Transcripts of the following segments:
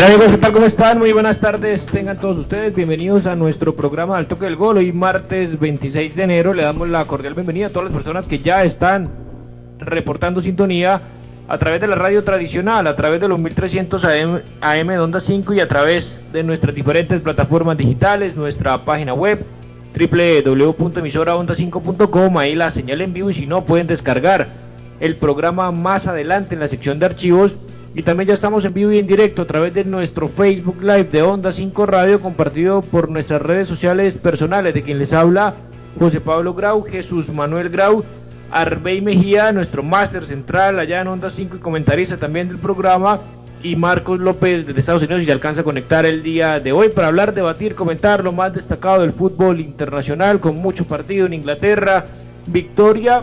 Bien amigos, ¿qué tal? ¿Cómo están? Muy buenas tardes, tengan todos ustedes bienvenidos a nuestro programa Al Toque del Gol. Hoy martes 26 de enero le damos la cordial bienvenida a todas las personas que ya están reportando sintonía a través de la radio tradicional, a través de los 1300 AM, AM de Onda 5 y a través de nuestras diferentes plataformas digitales, nuestra página web www.emisoraonda5.com, ahí la señal en vivo y si no pueden descargar el programa más adelante en la sección de archivos y también ya estamos en vivo y en directo a través de nuestro Facebook Live de Onda 5 Radio, compartido por nuestras redes sociales personales, de quien les habla José Pablo Grau, Jesús Manuel Grau, Arbey Mejía, nuestro máster central allá en Onda 5 y comentarista también del programa, y Marcos López desde Estados Unidos y alcanza a conectar el día de hoy para hablar, debatir, comentar lo más destacado del fútbol internacional con mucho partido en Inglaterra, victoria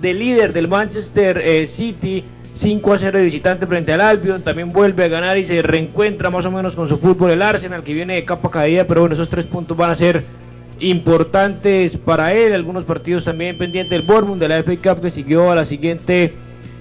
del líder del Manchester eh, City 5 a 0 de visitante frente al Albion, también vuelve a ganar y se reencuentra más o menos con su fútbol el Arsenal que viene de capa caída, pero bueno, esos tres puntos van a ser importantes para él, algunos partidos también pendientes. Del Bournemouth, de la FA Cup que siguió a la siguiente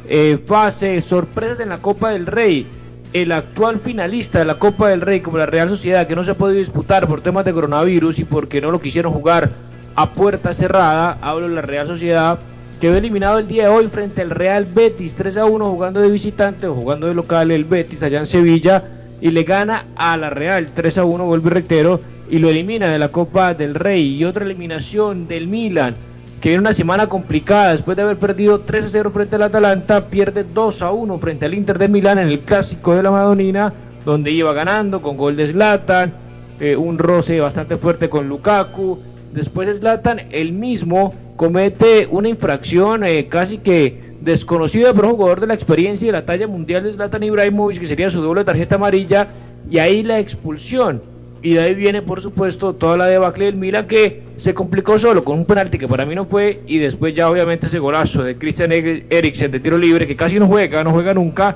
eh, fase, sorpresas en la Copa del Rey, el actual finalista de la Copa del Rey como la Real Sociedad que no se ha podido disputar por temas de coronavirus y porque no lo quisieron jugar a puerta cerrada, hablo de la Real Sociedad quedó eliminado el día de hoy frente al Real Betis 3 a 1 jugando de visitante o jugando de local el Betis allá en Sevilla y le gana a la Real 3 a 1 vuelve rectero y lo elimina de la Copa del Rey. Y otra eliminación del Milan que viene una semana complicada después de haber perdido 3 a 0 frente al Atalanta pierde 2 a 1 frente al Inter de Milán en el clásico de la Madonina donde iba ganando con gol de Zlatan eh, un roce bastante fuerte con Lukaku después Zlatan el mismo comete una infracción eh, casi que desconocida por un jugador de la experiencia y de la talla mundial de Zlatan Ibrahimovic, que sería su doble tarjeta amarilla, y ahí la expulsión. Y de ahí viene, por supuesto, toda la debacle del Milan que se complicó solo con un penalti que para mí no fue, y después ya obviamente ese golazo de Christian Eriksen de tiro libre, que casi no juega, no juega nunca,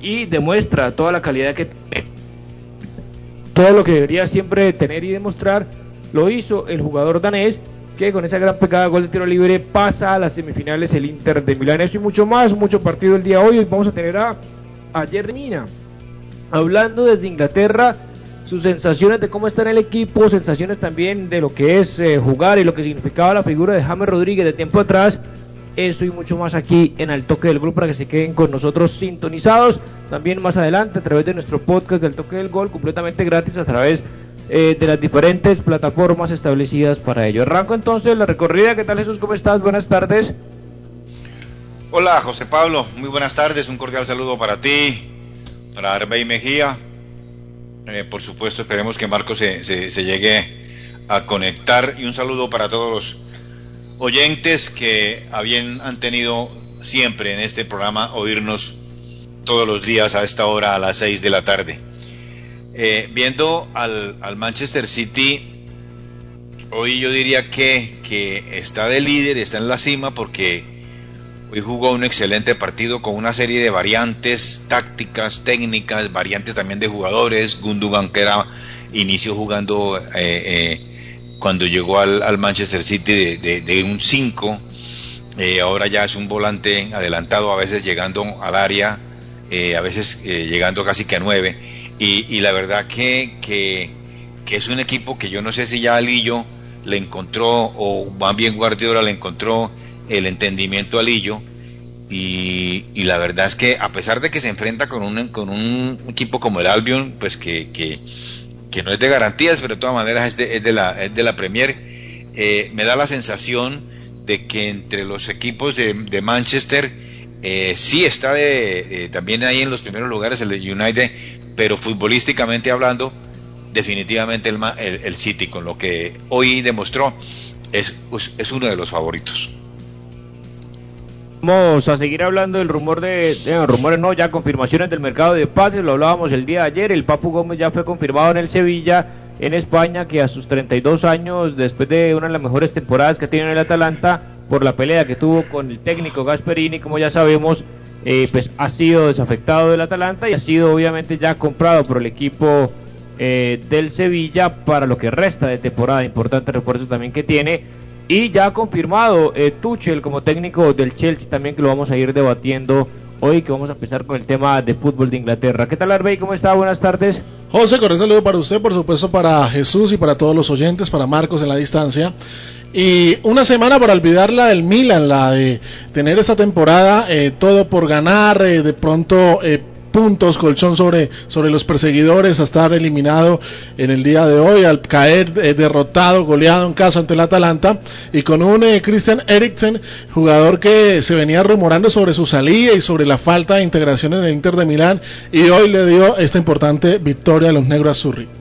y demuestra toda la calidad que tiene. Todo lo que debería siempre tener y demostrar, lo hizo el jugador danés que con esa gran pegada gol de tiro libre pasa a las semifinales el Inter de Milán. Eso y mucho más, mucho partido el día hoy. Hoy vamos a tener a, a hablando desde Inglaterra sus sensaciones de cómo está en el equipo, sensaciones también de lo que es eh, jugar y lo que significaba la figura de James Rodríguez de tiempo atrás. Eso y mucho más aquí en el toque del gol para que se queden con nosotros sintonizados. También más adelante a través de nuestro podcast del toque del gol completamente gratis a través eh, de las diferentes plataformas establecidas para ello. Arranco entonces la recorrida. ¿Qué tal Jesús? ¿Cómo estás? Buenas tardes. Hola José Pablo, muy buenas tardes. Un cordial saludo para ti, para Arbey Mejía. Eh, por supuesto, esperemos que Marco se, se, llegue a conectar y un saludo para todos los oyentes que habían, han tenido siempre en este programa oírnos todos los días a esta hora a las 6 de la tarde. Eh, viendo al, Manchester City, hoy yo diría que, que está de líder, está en la cima porque hoy jugó un excelente partido con una serie de variantes tácticas, técnicas, variantes también de jugadores. Gundogan que era inició jugando eh, eh, cuando llegó al, Manchester City de, un 5, ahora ya es un volante adelantado, a veces llegando al área, a veces llegando casi que a 9 y, la verdad que, que es un equipo que yo no sé si ya Alillo le encontró, o más bien Guardiola le encontró el entendimiento a Alillo, y, la verdad es que a pesar de que se enfrenta con un, con un equipo como el Albion, pues que, que, no es de garantías, pero de todas maneras es de, es de, la, es de la Premier, eh, me da la sensación de que entre los equipos de, de Manchester eh, sí está de, también ahí en los primeros lugares el United, pero futbolísticamente hablando, definitivamente el, el, City, con lo que hoy demostró, es, es uno de los favoritos. Vamos a seguir hablando del rumor de, rumores no, ya confirmaciones del mercado de pases, lo hablábamos el día de ayer, el Papu Gómez ya fue confirmado en el Sevilla, en España, que a sus 32 años, después de una de las mejores temporadas que tiene en el Atalanta, por la pelea que tuvo con el técnico Gasperini, como ya sabemos, eh, pues ha sido desafectado del Atalanta y ha sido obviamente ya comprado por el equipo eh, del Sevilla para lo que resta de temporada, importante refuerzo también que tiene y ya ha confirmado eh, Tuchel como técnico del Chelsea también que lo vamos a ir debatiendo hoy que vamos a empezar con el tema de fútbol de Inglaterra. ¿Qué tal Arbey? ¿Cómo está? Buenas tardes. José, un saludo para usted, por supuesto para Jesús y para todos los oyentes, para Marcos en la distancia. Y una semana para olvidarla del Milan, la de tener esta temporada eh, todo por ganar, eh, de pronto eh, puntos, colchón sobre, sobre los perseguidores, a estar eliminado en el día de hoy, al caer eh, derrotado, goleado en casa ante el Atalanta, y con un eh, Christian Eriksen, jugador que se venía rumorando sobre su salida y sobre la falta de integración en el Inter de Milán, y hoy le dio esta importante victoria a los negros azurri.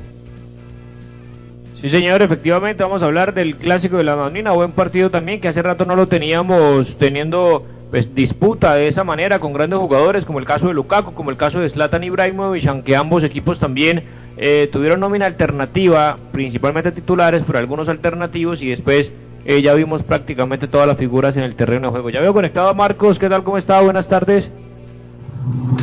Sí, señor, efectivamente vamos a hablar del clásico de la Madonina, buen partido también que hace rato no lo teníamos teniendo pues disputa de esa manera con grandes jugadores como el caso de Lukaku, como el caso de Zlatan Ibrahimovic, aunque ambos equipos también eh, tuvieron nómina alternativa, principalmente titulares, pero algunos alternativos y después eh, ya vimos prácticamente todas las figuras en el terreno de juego. Ya veo conectado a Marcos, ¿qué tal? ¿Cómo está? Buenas tardes.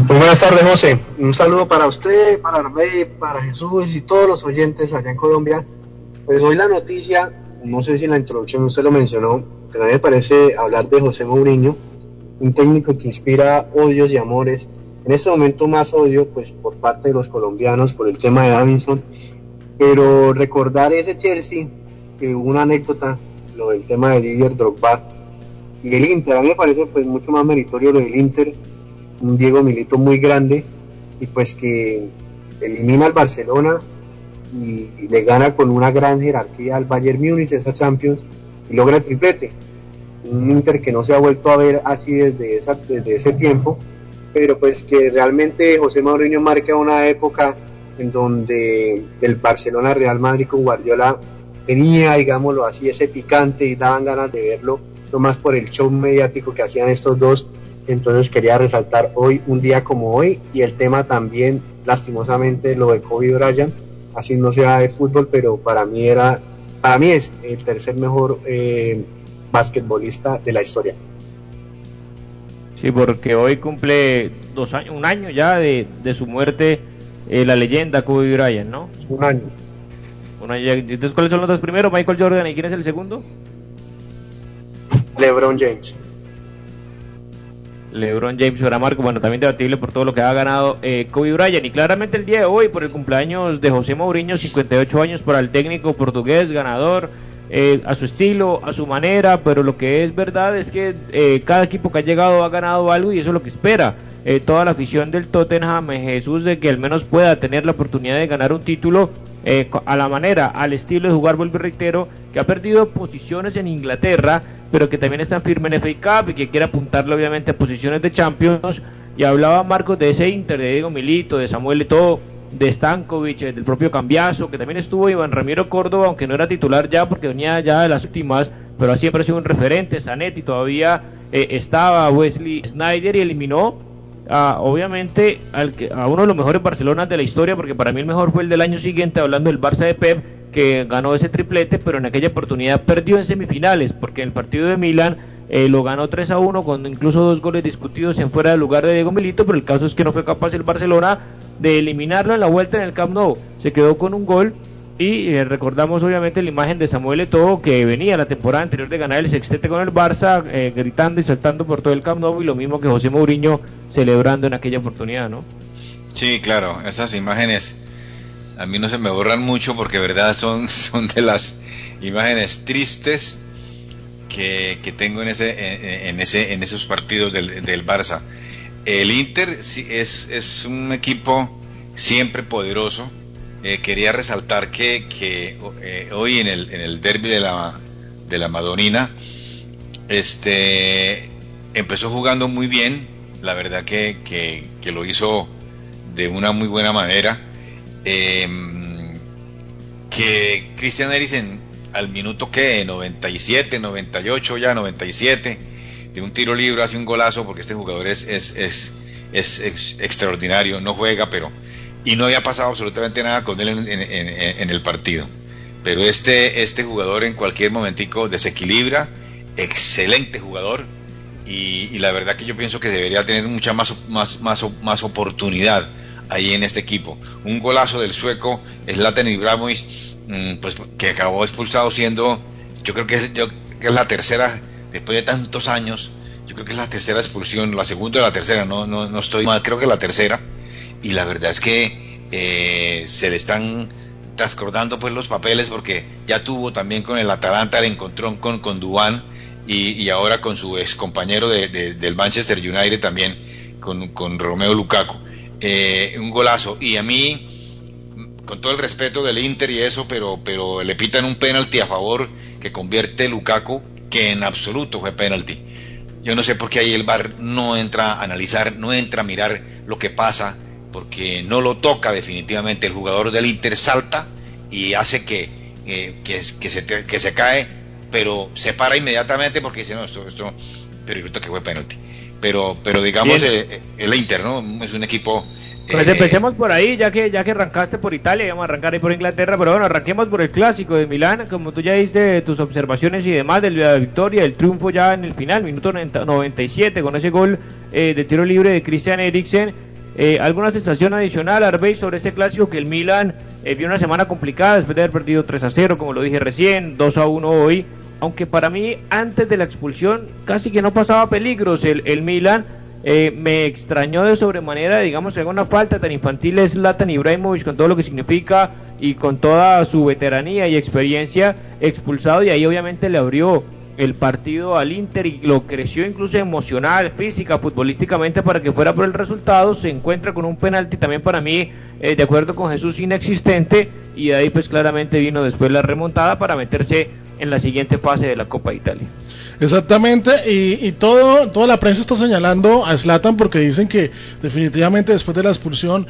Muy buenas tardes, José. Un saludo para usted, para Arbey, para Jesús y todos los oyentes allá en Colombia. Pues hoy la noticia, no sé si en la introducción usted lo mencionó, pero a mí me parece hablar de José Mourinho, un técnico que inspira odios y amores. En este momento más odio, pues por parte de los colombianos por el tema de Davinson, pero recordar ese Chelsea, que hubo una anécdota, lo del tema de Didier Drogba y el Inter, a mí me parece pues mucho más meritorio lo del Inter, un Diego Milito muy grande y pues que elimina al Barcelona y, le gana con una gran jerarquía al Bayern Múnich esa Champions y logra el triplete un Inter que no se ha vuelto a ver así desde, esa, desde ese tiempo, pero pues que realmente José Mourinho marca una época en donde el Barcelona Real Madrid con Guardiola tenía, digámoslo así, ese picante y daban ganas de verlo, no más por el show mediático que hacían estos dos. Entonces quería resaltar hoy, un día como hoy, y el tema también, lastimosamente, lo de Kobe Bryant, así no sea de fútbol, pero para mí era, para mí es el tercer mejor eh, basquetbolista de la historia. Sí, porque hoy cumple dos años, un año ya de, su muerte eh, la leyenda Kobe Bryant, ¿no? Un año. Entonces, ¿cuáles son los dos primeros? Michael Jordan y quién es el segundo? LeBron James. LeBron James para Marco, bueno, también debatible por todo lo que ha ganado eh, Kobe Bryant. Y claramente el día de hoy, por el cumpleaños de José Mourinho, 58 años para el técnico portugués, ganador eh, a su estilo, a su manera, pero lo que es verdad es que eh, cada equipo que ha llegado ha ganado algo y eso es lo que espera eh, toda la afición del Tottenham, Jesús, de que al menos pueda tener la oportunidad de ganar un título a la manera, al estilo de jugar, vuelvo y reitero, que ha perdido posiciones en Inglaterra, pero que también está firme en FA Cup y que quiere apuntarle obviamente a posiciones de Champions. Y hablaba Marcos de ese Inter, de Diego Milito, de Samuel y todo de Stankovic, del propio Cambiazo, que también estuvo Iván Ramiro Córdoba, aunque no era titular ya porque venía ya de las últimas, pero siempre ha sido un referente, Zanetti todavía eh, estaba Wesley Snyder y eliminó a, obviamente al a uno de los mejores Barcelona de la historia, porque para mí el mejor fue el del año siguiente, hablando del Barça de Pep, que ganó ese triplete, pero en aquella oportunidad perdió en semifinales, porque en el partido de Milán eh, lo ganó 3 a 1 con incluso dos goles discutidos en fuera del lugar de Diego Milito, pero el caso es que no fue capaz el Barcelona de eliminarlo en la vuelta en el Camp Nou. Se quedó con un gol y eh, recordamos obviamente la imagen de Samuel Eto'o que venía la temporada anterior de ganar el sextete con el Barça, eh, gritando y saltando por todo el Camp Nou y lo mismo que José Mourinho celebrando en aquella oportunidad, ¿no? Sí, claro, esas imágenes a mí no se me borran mucho porque verdad son, son de las imágenes tristes que, tengo en ese, en, ese, en esos partidos del, del Barça. El Inter es, es un equipo siempre poderoso. Eh, quería resaltar que, que eh, hoy en el, en el derby de la, de la Madonina, este, empezó jugando muy bien, la verdad que, que, lo hizo de una muy buena manera. Em, que Christian Eriksen al minuto que 97, 98 ya, 97, de un tiro libre hace un golazo porque este jugador es, es, es, es, extraordinario, no juega, pero y no había pasado absolutamente nada con él en, el partido. Pero este, este jugador en cualquier momentico desequilibra, excelente jugador, y, la verdad que yo pienso que debería tener mucha más, más, más, más oportunidad ahí en este equipo. Un golazo del sueco Zlatan Ibrahimovic, mm, pues que acabó expulsado siendo, yo creo que es, yo, que es la tercera, después de tantos años, yo creo que es la tercera expulsión, la segunda o la tercera, no, no, no estoy mal, creo que la tercera, y la verdad es que eh, se le están transcordando pues los papeles porque ya tuvo también con el Atalanta el encontrón con, con Dubán y, ahora con su ex compañero de, del Manchester United también, con, Romeo Lukaku. Eh, un golazo. Y a mí, con todo el respeto del Inter y eso, pero, pero le pitan un penalti a favor que convierte Lukaku, que en absoluto fue penalti. Yo no sé por qué ahí el VAR no entra a analizar, no entra a mirar lo que pasa, porque no lo toca definitivamente. El jugador del Inter salta y hace que, eh, que, que, se, que se cae pero se para inmediatamente porque dice, no, esto, esto, pero que fue penalti. Pero, pero digamos, eh, eh, el Inter, ¿no? Es un equipo... Pues eh, empecemos por ahí, ya que ya que arrancaste por Italia, vamos a arrancar ahí por Inglaterra, pero bueno, arranquemos por el clásico de Milán, como tú ya diste tus observaciones y demás de la victoria, el triunfo ya en el final, minuto 97, con ese gol de tiro libre de Christian Eriksen. ¿Alguna sensación adicional, Arbey, sobre este clásico que el Milan vio una semana complicada después de haber perdido 3 a 0, como lo dije recién, 2 a 1 hoy? aunque para mí antes de la expulsión casi que no pasaba peligros el, el Milan, eh, me extrañó de sobremanera, digamos, que una falta tan infantil es Latan Ibrahimovic con todo lo que significa y con toda su veteranía y experiencia expulsado y ahí obviamente le abrió el partido al Inter y lo creció incluso emocional, física, futbolísticamente para que fuera por el resultado, se encuentra con un penalti también para mí, eh, de acuerdo con Jesús, inexistente y de ahí pues claramente vino después la remontada para meterse en la siguiente fase de la Copa de Italia. Exactamente, y, todo, toda la prensa está señalando a Slatan porque dicen que definitivamente después de la expulsión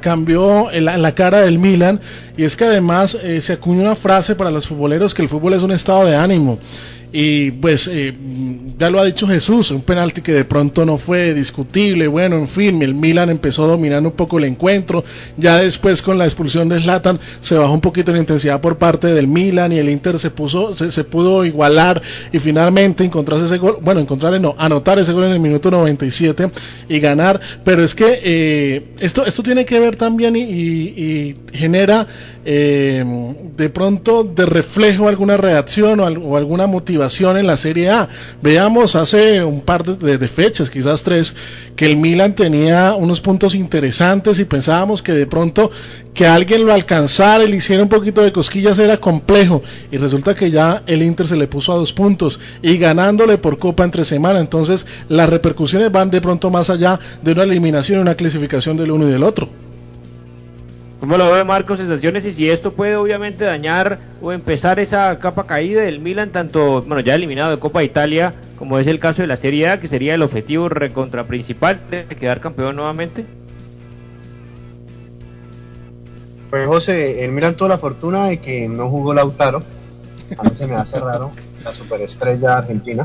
cambió la, la, cara del Milan y es que además eh, se acuña una frase para los futboleros que el fútbol es un estado de ánimo y pues eh, ya lo ha dicho Jesús, un penalti que de pronto no fue discutible, bueno, en fin, el Milan empezó dominando un poco el encuentro, ya después con la expulsión de Zlatan se bajó un poquito la intensidad por parte del Milan y el Inter se puso, se, pudo igualar y finalmente encontrarse ese gol, bueno, encontrar no, anotar ese gol en el minuto 97 y ganar, pero es que eh, esto, esto tiene que ver también y genera eh, de pronto de reflejo alguna reacción o, alguna motivación en la Serie A. Veamos hace un par de, fechas, quizás tres, que el Milan tenía unos puntos interesantes y pensábamos que de pronto que alguien lo alcanzara le hiciera un poquito de cosquillas era complejo y resulta que ya el Inter se le puso a dos puntos y ganándole por copa entre semana entonces las repercusiones van de pronto más allá de una eliminación y una clasificación del uno y del otro. ¿Cómo lo ve Marcos sensaciones y si esto puede obviamente dañar o empezar esa capa caída del Milan, tanto, bueno, ya eliminado de Copa Italia, como es el caso de la Serie A, que sería el objetivo recontra principal de quedar campeón nuevamente? Pues José, el Milan tuvo la fortuna de que no jugó Lautaro, a mí se me hace raro, la superestrella argentina,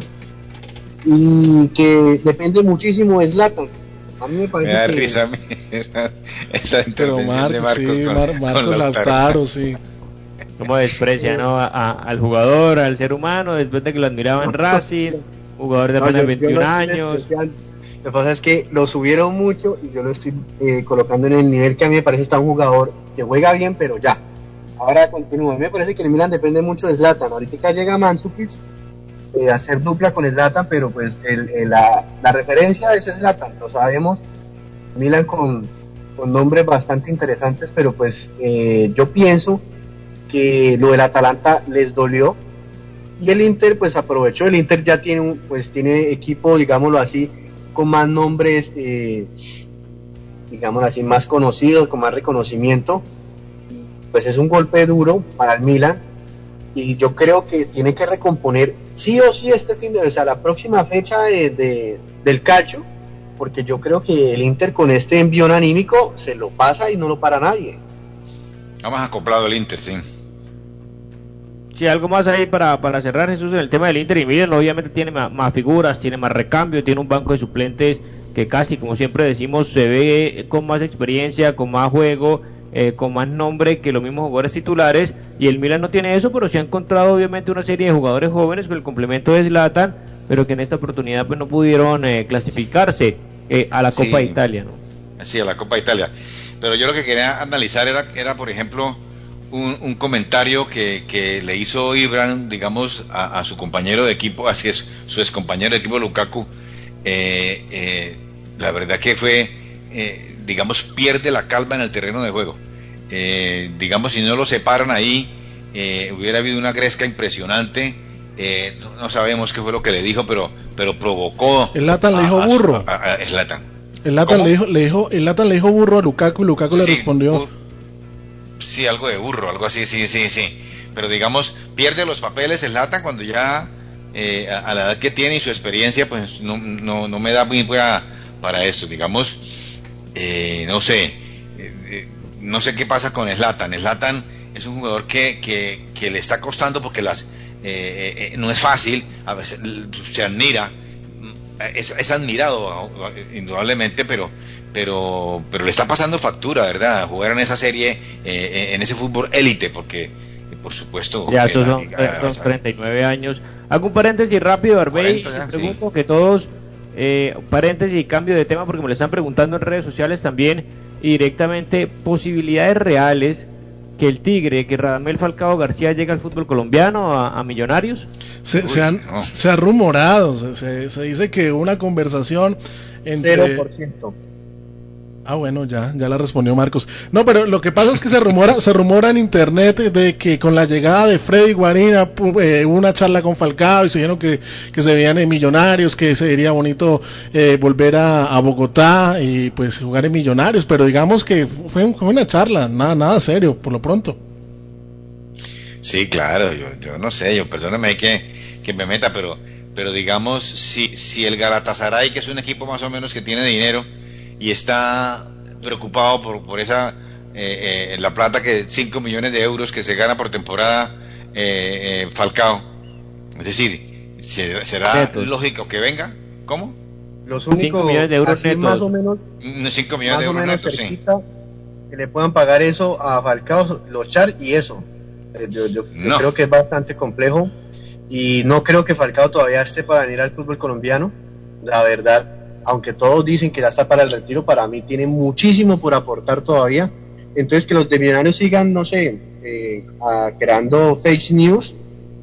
y que depende muchísimo de Zlatan a mí me parece me da que... risa esa, esa intervención de Marcos sí, con, Mar Marcos con Lautaro. sí. Como desprecia ¿no? A, a, al jugador, al ser humano, después de que lo admiraba en Racing, jugador de apenas no, 21 años. Lo que pasa es que lo subieron mucho y yo lo estoy eh, colocando en el nivel que a mí me parece está un jugador que juega bien, pero ya. Ahora continúa. Me parece que el Milan depende mucho de Zlatan. Ahorita llega Mandzukic eh, hacer dupla con Zlatan, pero pues el, la, la, referencia es Zlatan, lo sabemos. Milan con, con nombres bastante interesantes, pero pues eh, yo pienso que lo del Atalanta les dolió. Y el Inter pues aprovechó, el Inter ya tiene pues tiene equipo, digámoslo así, con más nombres, eh, digámoslo así, más conocidos, con más reconocimiento, pues es un golpe duro para el Milan y yo creo que tiene que recomponer sí o sí este fin de semana, o sea, la próxima fecha de, del calcio, porque yo creo que el Inter con este envión anímico se lo pasa y no lo para nadie. Vamos acoplado el Inter, sí. Sí, algo más ahí para, para cerrar Jesús en el tema del Inter y miren, obviamente tiene más, más, figuras, tiene más recambio, tiene un banco de suplentes que casi, como siempre decimos, se ve con más experiencia, con más juego, eh, con más nombre que los mismos jugadores titulares y el Milan no tiene eso, pero se ha encontrado obviamente una serie de jugadores jóvenes con el complemento de Zlatan, pero que en esta oportunidad pues no pudieron eh, clasificarse eh, a la Copa de Italia, ¿no? Sí, a la Copa de Italia. Pero yo lo que quería analizar era, era por ejemplo, un, un comentario que, que, le hizo Ibran, digamos, a, a, su compañero de equipo, así es, su ex compañero de equipo Lukaku. Eh, eh, la verdad que fue, eh, digamos, pierde la calma en el terreno de juego. Eh, digamos, si no lo separan ahí, eh, hubiera habido una gresca impresionante. No, no, sabemos qué fue lo que le dijo, pero, pero provocó. El Latan le dijo burro. A, a, a, el Latan. El Latan le dijo, le dijo, el Latan le dijo burro a Lukaku y Lukaku sí, le respondió. Bur sí, algo de burro, algo así, sí, sí, sí. Pero digamos, pierde los papeles el Latan cuando ya eh, a, a, la edad que tiene y su experiencia, pues no, no, no me da muy para, para esto. Digamos, eh, no sé, eh, no sé qué pasa con Slatan. Slatan es un jugador que, que, que le está costando porque las eh, no es fácil, a veces se admira, es, es admirado indudablemente, pero pero pero le está pasando factura, ¿verdad? Jugar en esa serie, eh, en ese fútbol élite, porque por supuesto. Ya, esos son, liga, son 39 años. Hago un paréntesis rápido, Arbey. Pregunto sí. que todos, eh, paréntesis y cambio de tema, porque me lo están preguntando en redes sociales también, y directamente, posibilidades reales que el Tigre, que Radamel Falcao García llegue al fútbol colombiano, a, a Millonarios? Se, Uy, se, han, no. se, ha rumorado, se, se, dice que una conversación entre... 0%. Ah, bueno, ya, ya la respondió Marcos. No, pero lo que pasa es que se rumora, se rumora en internet de que con la llegada de Freddy Guarina eh, una charla con Falcao y se dijeron que, que se veían en Millonarios, que sería bonito eh, volver a, Bogotá y pues jugar en Millonarios, pero digamos que fue, fue, una charla, nada, nada serio, por lo pronto. Sí, claro, yo, yo no sé, yo perdóname que, que me meta, pero, pero digamos, si, si el Galatasaray, que es un equipo más o menos que tiene dinero, y está preocupado por, por esa eh, eh, la plata que 5 millones de euros que se gana por temporada eh, eh Falcao. Es decir, ¿será Netos. lógico que venga? ¿Cómo? Los únicos millones de euros netos. más o menos 5 millones más de euros o menos netos, cerquita, que le puedan pagar eso a Falcao, los char y eso. Eh, Yo, yo, No. yo creo que es bastante complejo y no creo que Falcao todavía esté para venir al fútbol colombiano. La verdad, aunque todos dicen que ya está para el retiro, para mí tiene muchísimo por aportar todavía. Entonces que los de Millonarios sigan, no sé, eh, a- creando fake news,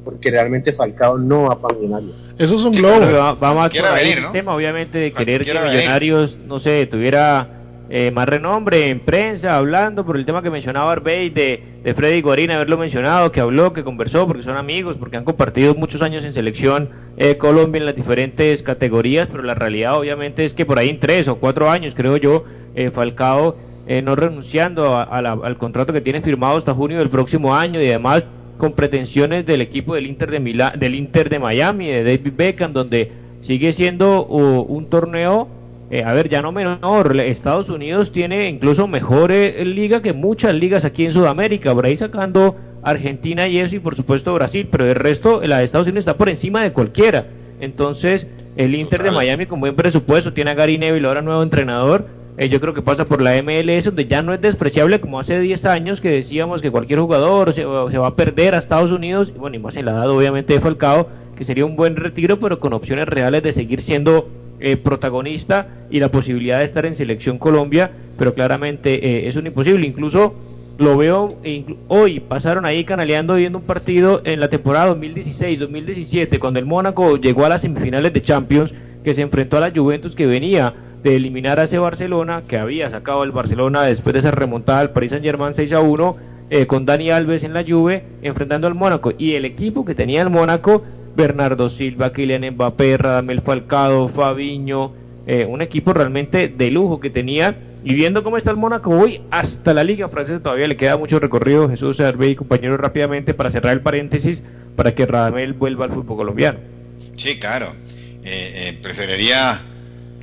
porque realmente Falcao no va para Millonarios. Eso es un Sí, globo. Pero va, va más por ahí venir, el ¿no? tema, obviamente, de querer que venir. Millonarios, no sé, tuviera eh, más renombre en prensa, hablando por el tema que mencionaba Arbey de, Freddy Guarina, haberlo mencionado, que habló, que conversó, porque son amigos, porque han compartido muchos años en selección eh, Colombia en las diferentes categorías, pero la realidad obviamente es que por ahí en tres o cuatro años, creo yo, eh, Falcao eh, no renunciando a, la, al contrato que tiene firmado hasta junio del próximo año y además con pretensiones del equipo del Inter de del Inter de Miami, de David Beckham, donde sigue siendo uh, un torneo, eh, a ver, ya no menor, Estados Unidos tiene incluso mejor eh, liga que muchas ligas aquí en Sudamérica, por ahí sacando Argentina y eso, y por supuesto Brasil, pero el resto, la de Estados Unidos está por encima de cualquiera. Entonces, el Inter de. Miami con buen presupuesto, tiene a Gary Neville, ahora nuevo entrenador, eh, yo creo que pasa por la MLS, donde ya no es despreciable como hace 10 años que decíamos que cualquier jugador se, se va a perder a Estados Unidos, y bueno, y más en la edad obviamente de Falcao, que sería un buen retiro, pero con opciones reales de seguir siendo eh, protagonista y la posibilidad de estar en selección Colombia, pero claramente eh, es un imposible. Incluso lo veo e inclu- hoy, pasaron ahí canaleando viendo un partido en la temporada 2016-2017, cuando el Mónaco llegó a las semifinales de Champions, que se enfrentó a la Juventus que venía de eliminar a ese Barcelona que había sacado el Barcelona después de esa remontada al Paris Saint Germain 6 a 1 eh, con Dani Alves en la Juve enfrentando al Mónaco y el equipo que tenía el Mónaco Bernardo Silva, Kylian Mbappé, Radamel Falcado, Fabiño, eh, un equipo realmente de lujo que tenía y viendo cómo está el Mónaco hoy hasta la Liga Francesa todavía le queda mucho recorrido Jesús Hervé y compañeros rápidamente para cerrar el paréntesis para que Radamel vuelva al fútbol colombiano. Sí, claro. Eh, preferiría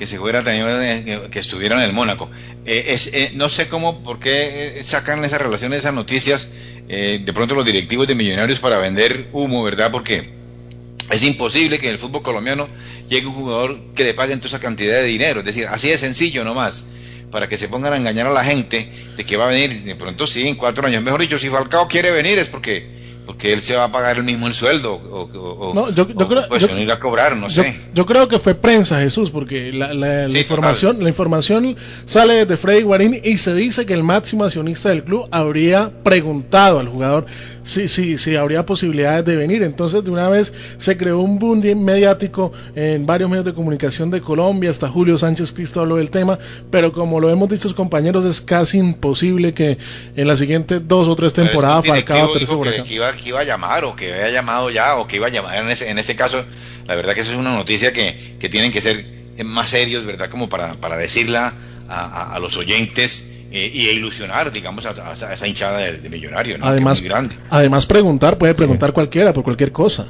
que se tenido que estuviera en el Mónaco. Eh, eh, no sé cómo, por qué eh, sacan esas relaciones, esas noticias, de pronto los directivos de Millonarios para vender humo, ¿verdad? Porque es imposible que en el fútbol colombiano llegue un jugador que le paguen toda esa cantidad de dinero. Es decir, así de sencillo nomás, para que se pongan a engañar a la gente de que va a venir, de pronto sí, en cuatro años. Mejor dicho, si Falcao quiere venir es porque porque él se va a pagar el mismo el sueldo o, no, yo, creo, pues ir a cobrar, no sé. Yo creo que fue prensa, Jesús, porque la, la, información la información sale de Freddy Guarini y se dice que el máximo accionista del club habría preguntado al jugador sí, sí, sí, habría posibilidades de venir. Entonces, de una vez se creó un boom mediático en varios medios de comunicación de Colombia, hasta Julio Sánchez Cristo habló del tema, pero como lo hemos dicho compañeros, es casi imposible que en las siguientes dos o tres temporadas Falcao que, que, iba, que iba a llamar o que había llamado ya o que iba a llamar en ese, en este caso, la verdad que eso es una noticia que, que tienen que ser más serios, ¿verdad? Como para, para decirla a, a los oyentes eh, y ilusionar, digamos, a, esa hinchada de, millonario, Además, grande. además preguntar, puede preguntar cualquiera por cualquier cosa.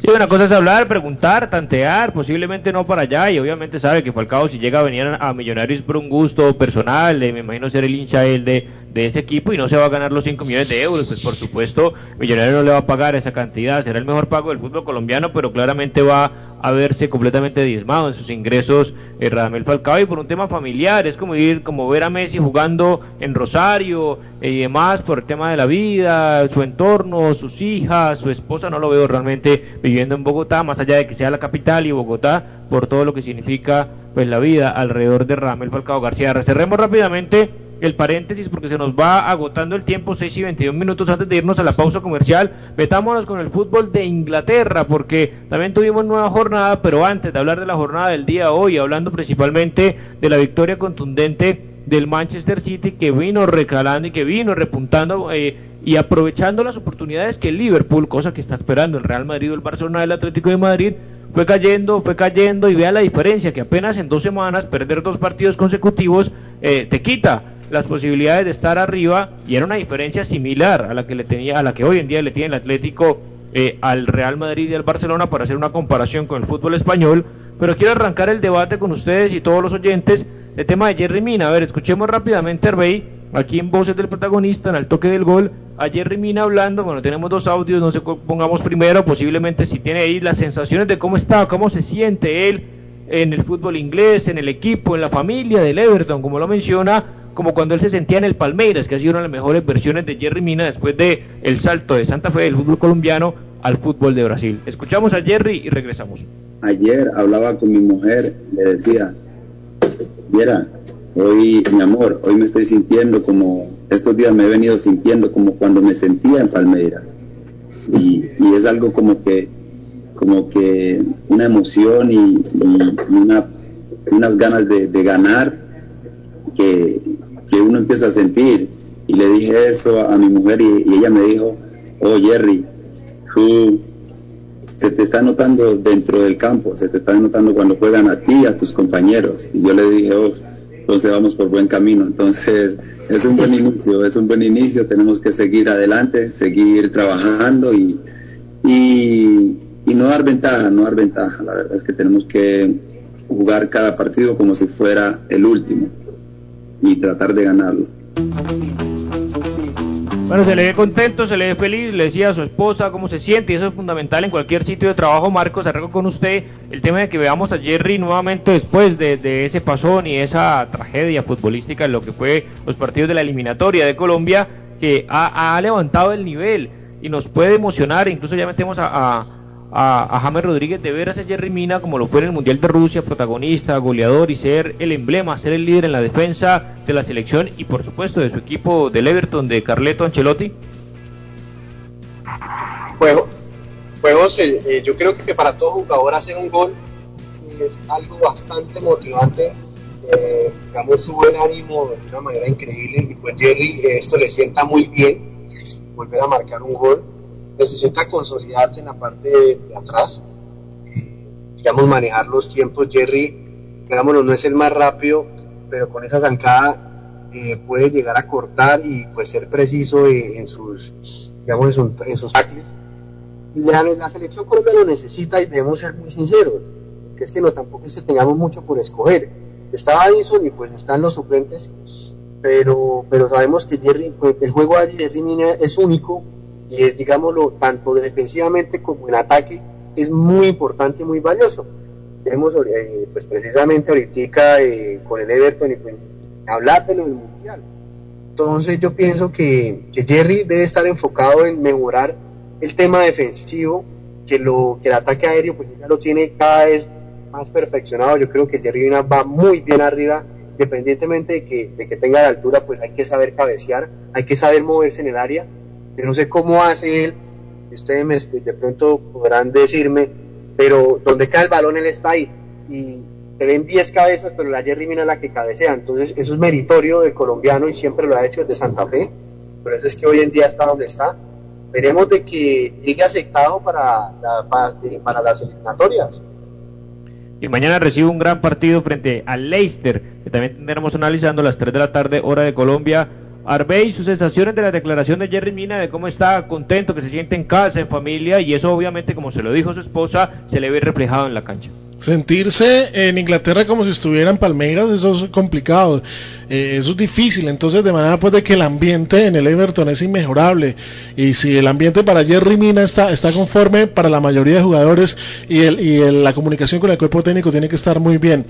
Sí, una cosa es hablar, preguntar, tantear, posiblemente no para allá, y obviamente sabe que Falcao si llega a venir a Millonarios por un gusto personal, me imagino ser el hincha él de, de ese equipo y no se va a ganar los 5 millones de euros, pues por supuesto Millonarios no le va a pagar esa cantidad, será el mejor pago del fútbol colombiano, pero claramente va a verse completamente diezmado en sus ingresos eh, Radamel Falcao y por un tema familiar, es como ir, como ver a Messi jugando en Rosario eh, y demás por el tema de la vida, su entorno, sus hijas, su esposa, no lo veo realmente viviendo en Bogotá, más allá de que sea la capital y Bogotá, por todo lo que significa pues la vida alrededor de Radamel Falcao García. Cerremos rápidamente el paréntesis porque se nos va agotando el tiempo, 6 y 21 minutos antes de irnos a la pausa comercial. Metámonos con el fútbol de Inglaterra porque también tuvimos nueva jornada, pero antes de hablar de la jornada del día hoy, hablando principalmente de la victoria contundente del Manchester City que vino recalando y que vino repuntando eh, y aprovechando las oportunidades que el Liverpool, cosa que está esperando el Real Madrid el Barcelona del Atlético de Madrid, fue cayendo, fue cayendo y vea la diferencia que apenas en dos semanas perder dos partidos consecutivos eh, te quita las posibilidades de estar arriba y era una diferencia similar a la que le tenía a la que hoy en día le tiene el Atlético eh, al Real Madrid y al Barcelona para hacer una comparación con el fútbol español. Pero quiero arrancar el debate con ustedes y todos los oyentes el tema de Jerry Mina. A ver escuchemos rápidamente Herbey aquí en voces del protagonista en el toque del gol. A Jerry Mina hablando bueno tenemos dos audios no sé pongamos primero posiblemente si tiene ahí las sensaciones de cómo está cómo se siente él en el fútbol inglés, en el equipo, en la familia del Everton, como lo menciona, como cuando él se sentía en el Palmeiras, que ha sido una de las mejores versiones de Jerry Mina después de el salto de Santa Fe del fútbol colombiano al fútbol de Brasil. Escuchamos a Jerry y regresamos. Ayer hablaba con mi mujer, le decía, Viera, hoy, mi amor, hoy me estoy sintiendo como, estos días me he venido sintiendo como cuando me sentía en Palmeiras. Y, es algo como que, como que una emoción y, una, unas ganas de ganar que, que uno empieza a sentir. Y le dije eso a, mi mujer y, ella me dijo, oh Jerry, se te está notando dentro del campo, se te está notando cuando juegan a ti, a tus compañeros. Y yo le dije, oh, entonces vamos por buen camino. Entonces es un buen inicio, es un buen inicio, tenemos que seguir adelante, seguir trabajando y, y, y no dar ventaja, no dar ventaja. La verdad es que tenemos que jugar cada partido como si fuera el último y tratar de ganarlo. Bueno, se le ve contento, se le ve feliz, le decía a su esposa cómo se siente y eso es fundamental en cualquier sitio de trabajo. Marcos, arreglo con usted el tema de que veamos a Jerry nuevamente después de, ese pasón y esa tragedia futbolística en lo que fue los partidos de la eliminatoria de Colombia, que ha, levantado el nivel y nos puede emocionar, incluso ya metemos a a, James Rodríguez de ver a Jerry Mina como lo fue en el Mundial de Rusia, protagonista, goleador y ser el emblema, ser el líder en la defensa de la selección y por supuesto de su equipo del Everton de Carleto Ancelotti? Pues, pues eh, yo creo que para todo jugador hacer un gol es algo bastante motivante. Eh, digamos, sube el ánimo de una manera increíble y pues Jerry eh, esto le sienta muy bien volver a marcar un gol. Necesita consolidarse en la parte de, atrás, eh, digamos, manejar los tiempos. Jerry, digámoslo, no es el más rápido, pero con esa zancada eh, puede llegar a cortar y pues ser preciso en, sus, digamos, en, sus la, selección colombiana lo necesita y debemos ser muy sinceros, que es que no tampoco es que tengamos mucho por escoger. Está Addison y pues están los suplentes, pero, pero sabemos que Jerry, pues, el juego de Jerry Mina es único y es, digámoslo, tanto defensivamente como en ataque, es muy importante y muy valioso. Tenemos, eh, pues precisamente ahorita eh, con el Everton y pues, hablar de lo del Mundial. Entonces yo pienso que, que, Jerry debe estar enfocado en mejorar el tema defensivo, que, lo, que el ataque aéreo pues ya lo tiene cada vez más perfeccionado. Yo creo que Jerry Mina va muy bien arriba, independientemente de que, de que tenga la altura, pues hay que saber cabecear, hay que saber moverse en el área. Yo no sé cómo hace él, ustedes me, de pronto podrán decirme, pero donde cae el balón él está ahí. Y se ven 10 cabezas, pero la Jerry Mina la que cabecea. Entonces eso es meritorio del colombiano y siempre lo ha hecho desde Santa Fe. Por eso es que hoy en día está donde está. Veremos de que llegue aceptado para, para, para las eliminatorias y mañana recibe un gran partido frente al Leicester, que también tendremos analizando a las 3 de la tarde, hora de Colombia. Arbey, sus sensaciones de la declaración de Jerry Mina, de cómo está contento, que se siente en casa, en familia, y eso obviamente, como se lo dijo su esposa, se le ve reflejado en la cancha. Sentirse en Inglaterra como si estuviera en Palmeiras, eso es complicado. Eh, eso es difícil, entonces de manera pues de que el ambiente en el Everton es inmejorable y si el ambiente para Jerry Mina está, está conforme para la mayoría de jugadores y, el, y la comunicación con el cuerpo técnico tiene que estar muy bien.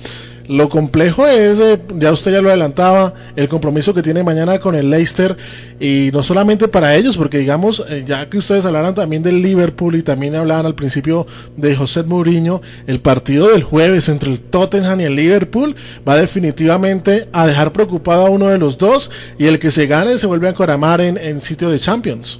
Lo complejo es, eh, ya usted ya lo adelantaba, el compromiso que tiene mañana con el Leicester y no solamente para ellos, porque digamos, eh, ya que ustedes hablaran también del Liverpool y también hablaban al principio de José Mourinho, el partido del jueves entre el Tottenham y el Liverpool va definitivamente a dejar preocupado a uno de los dos y el que se gane se vuelve a encoramar en, en sitio de Champions.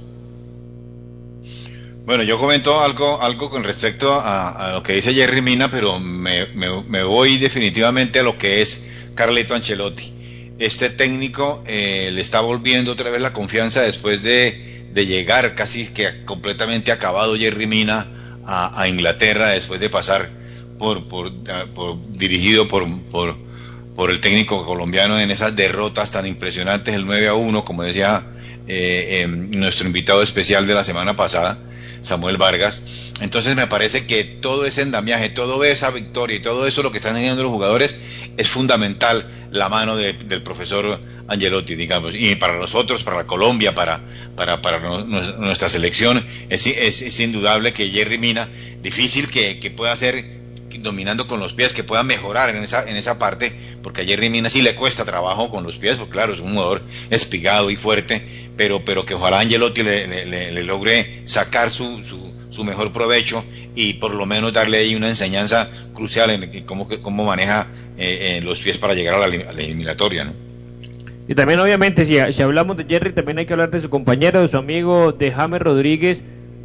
Bueno, yo comento algo, algo con respecto a, lo que dice Jerry Mina, pero me, me, voy definitivamente a lo que es Carleto Ancelotti. Este técnico eh, le está volviendo otra vez la confianza después de, de llegar casi que completamente acabado Jerry Mina a, Inglaterra, después de pasar por, por, por dirigido por por el técnico colombiano en esas derrotas tan impresionantes, el 9 a 1, como decía eh, em, nuestro invitado especial de la semana pasada, Samuel Vargas. Entonces me parece que todo ese endamiaje, toda esa victoria y todo eso lo que están teniendo los jugadores es fundamental la mano del profesor Angelotti, digamos, y para nosotros, para Colombia, para, para, para nuestra selección, es, es, indudable que Jerry Mina, difícil que, que pueda ser dominando con los pies, que pueda mejorar en esa, en esa parte, porque a Jerry Mina sí le cuesta trabajo con los pies, porque claro, es un jugador espigado y fuerte, pero, pero que ojalá Angelotti le, logre sacar su, su, mejor provecho y por lo menos darle ahí una enseñanza crucial en cómo, cómo maneja eh, los pies para llegar a la, eliminatoria. ¿no? Y también obviamente si, si hablamos de Jerry, también hay que hablar de su compañero, de su amigo, de James Rodríguez.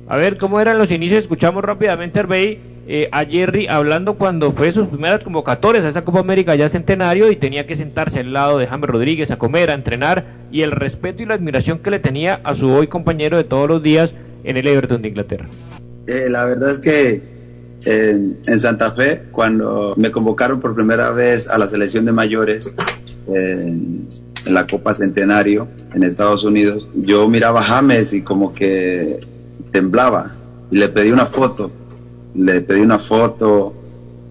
A ver cómo eran los inicios, escuchamos rápidamente a Arbey eh, a Jerry hablando cuando fue sus primeras convocatorias a esa Copa América ya centenario y tenía que sentarse al lado de James Rodríguez a comer, a entrenar y el respeto y la admiración que le tenía a su hoy compañero de todos los días en el Everton de Inglaterra. Eh, la verdad es que en Santa Fe, cuando me convocaron por primera vez a la selección de mayores en la Copa Centenario en Estados Unidos, yo miraba a James y como que temblaba y le pedí una foto le pedí una foto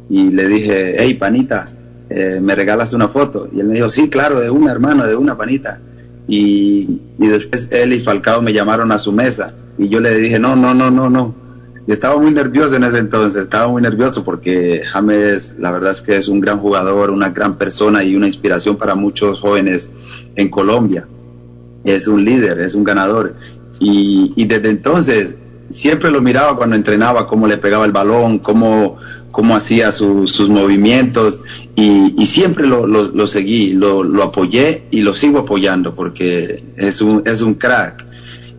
y le dije, hey, panita, eh, ¿me regalas una foto? Y él me dijo, sí, claro, de una, hermano, de una, panita. Y, y, después él y Falcao me llamaron a su mesa y yo le dije, no, no, no, no, no. Y estaba muy nervioso en ese entonces, estaba muy nervioso porque James, la verdad es que es un gran jugador, una gran persona y una inspiración para muchos jóvenes en Colombia. Es un líder, es un ganador. Y, y desde entonces siempre lo miraba cuando entrenaba, cómo le pegaba el balón, cómo, cómo hacía sus movimientos y, siempre lo, lo, seguí, lo, lo, apoyé y lo sigo apoyando porque es un, es un crack.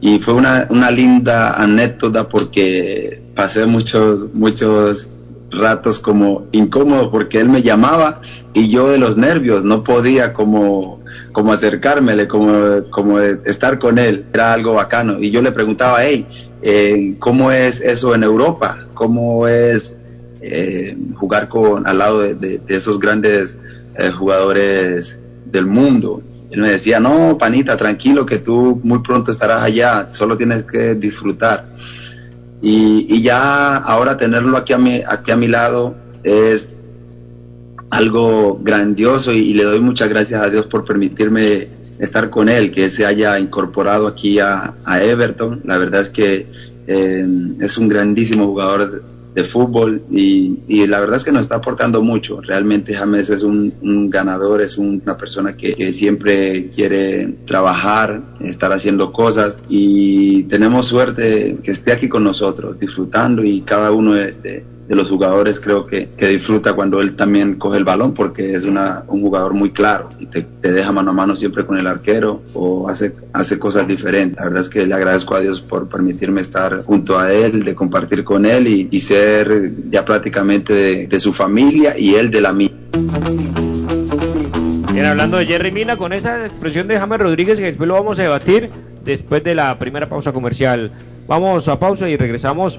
Y fue una, una linda anécdota porque pasé muchos, muchos ratos como incómodo porque él me llamaba y yo de los nervios no podía como, como acercármele, como, como estar con él. Era algo bacano. Y yo le preguntaba, hey, eh, ¿cómo es eso en Europa? ¿Cómo es eh, jugar con, al lado de, esos grandes eh, jugadores del mundo? Él me decía, no, panita, tranquilo, que tú muy pronto estarás allá, solo tienes que disfrutar. Y, ya ahora tenerlo aquí a mi, aquí a mi lado es algo grandioso y, le doy muchas gracias a Dios por permitirme estar con él, que se haya incorporado aquí a, Everton. La verdad es que eh, es un grandísimo jugador de fútbol y, la verdad es que nos está aportando mucho. Realmente James es un, ganador, es una persona que, siempre quiere trabajar, estar haciendo cosas y tenemos suerte que esté aquí con nosotros, disfrutando y cada uno de de los jugadores creo que, que, disfruta cuando él también coge el balón porque es una, un jugador muy claro y te, te, deja mano a mano siempre con el arquero o hace, hace cosas diferentes. La verdad es que le agradezco a Dios por permitirme estar junto a él, de compartir con él y, y ser ya prácticamente de, de, su familia y él de la mía. Bien, hablando de Jerry Mina, con esa expresión de James Rodríguez que después lo vamos a debatir después de la primera pausa comercial. Vamos a pausa y regresamos.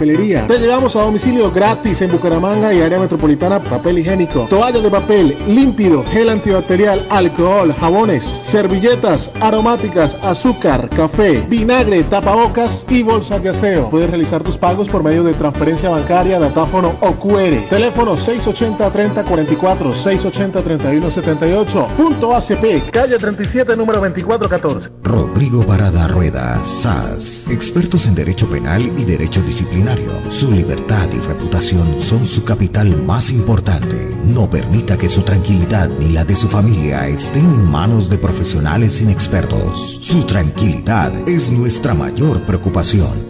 papelería. Te llevamos a domicilio gratis en Bucaramanga y área metropolitana papel higiénico, toalla de papel, límpido, gel antibacterial, alcohol, jabones, servilletas, aromáticas, azúcar, café, vinagre, tapabocas y bolsas de aseo. Puedes realizar tus pagos por medio de transferencia bancaria, datáfono o QR. Teléfono 680-3044, 680-3178. Punto ACP, calle 37, número 2414. Rodrigo Parada Rueda, SAS expertos en derecho penal y derecho disciplinario. Su libertad y reputación son su capital más importante. No permita que su tranquilidad ni la de su familia estén en manos de profesionales inexpertos. Su tranquilidad es nuestra mayor preocupación.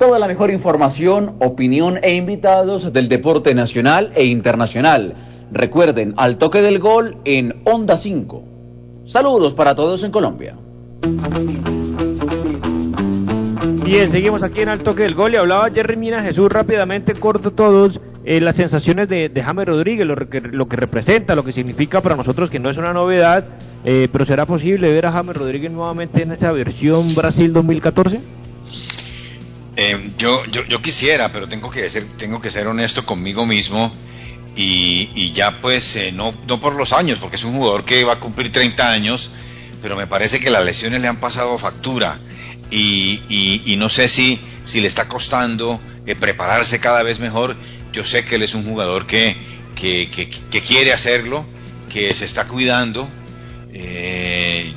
Toda la mejor información, opinión e invitados del deporte nacional e internacional. Recuerden, al toque del gol en Onda 5. Saludos para todos en Colombia. Bien, seguimos aquí en Al Toque del Gol y hablaba Jerry Mina Jesús rápidamente, corto todos, eh, las sensaciones de, de James Rodríguez, lo que, lo que representa, lo que significa para nosotros, que no es una novedad, eh, pero ¿será posible ver a James Rodríguez nuevamente en esa versión Brasil 2014? Eh, yo, yo, yo, quisiera, pero tengo que ser, tengo que ser honesto conmigo mismo y, ya pues eh, no, no por los años, porque es un jugador que va a cumplir 30 años, pero me parece que las lesiones le han pasado factura y, no sé si, si le está costando eh, prepararse cada vez mejor. Yo sé que él es un jugador que, que, quiere hacerlo, que se está cuidando. Eh,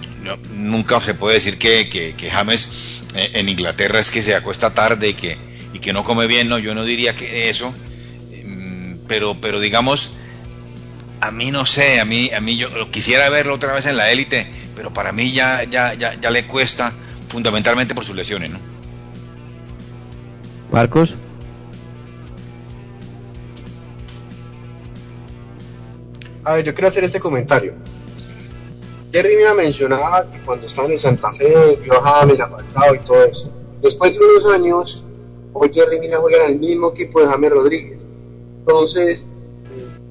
nunca se puede decir que, que, James en Inglaterra es que se acuesta tarde y que, y que no come bien, no, yo no diría que eso, mm, pero, pero digamos, a mí no sé, a mí, a mí yo quisiera verlo otra vez en la élite, pero para mí ya, ya, ya, ya le cuesta fundamentalmente por sus lesiones, ¿no? Marcos. A ver, yo quiero hacer este comentario. Jerry me mencionaba que cuando estaban en Santa Fe, vio a James, apartado y todo eso. Después de unos años, hoy Jerry Mina juega en el mismo equipo de James Rodríguez. Entonces,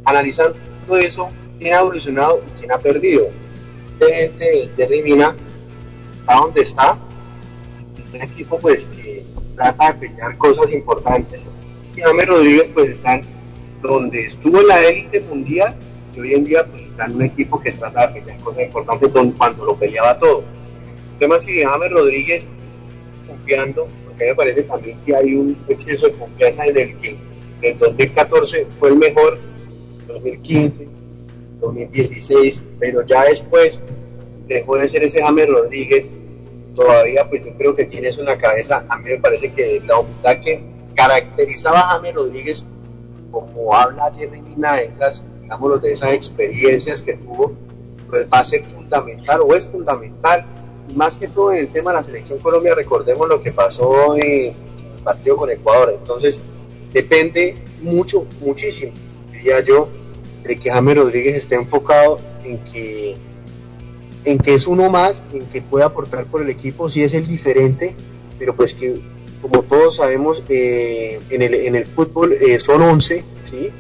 analizando todo eso, quién ha evolucionado y quién ha perdido. De Jerry Mina está donde está, un equipo pues que trata de pelear cosas importantes. Y James Rodríguez pues está donde estuvo en la élite mundial y hoy en día pues está en un equipo que trata de pelear cosas importantes cuando lo peleaba todo. El tema es que James Rodríguez confiando, porque me parece también que hay un exceso de confianza en el que en el 2014 fue el mejor, 2015, 2016, pero ya después dejó de ser ese James Rodríguez todavía pues yo creo que tienes una cabeza, a mí me parece que la humildad que caracterizaba a James Rodríguez, como habla Jerry Mina esas, digamos, de esas experiencias que tuvo, pues va a ser fundamental o es fundamental, más que todo en el tema de la selección Colombia, recordemos lo que pasó en el partido con Ecuador, entonces depende mucho, muchísimo, diría yo, de que James Rodríguez esté enfocado en que en que es uno más, en que puede aportar por el equipo, si es el diferente, pero pues que como todos sabemos eh, en, el, en el fútbol eh, son 11, ¿sí?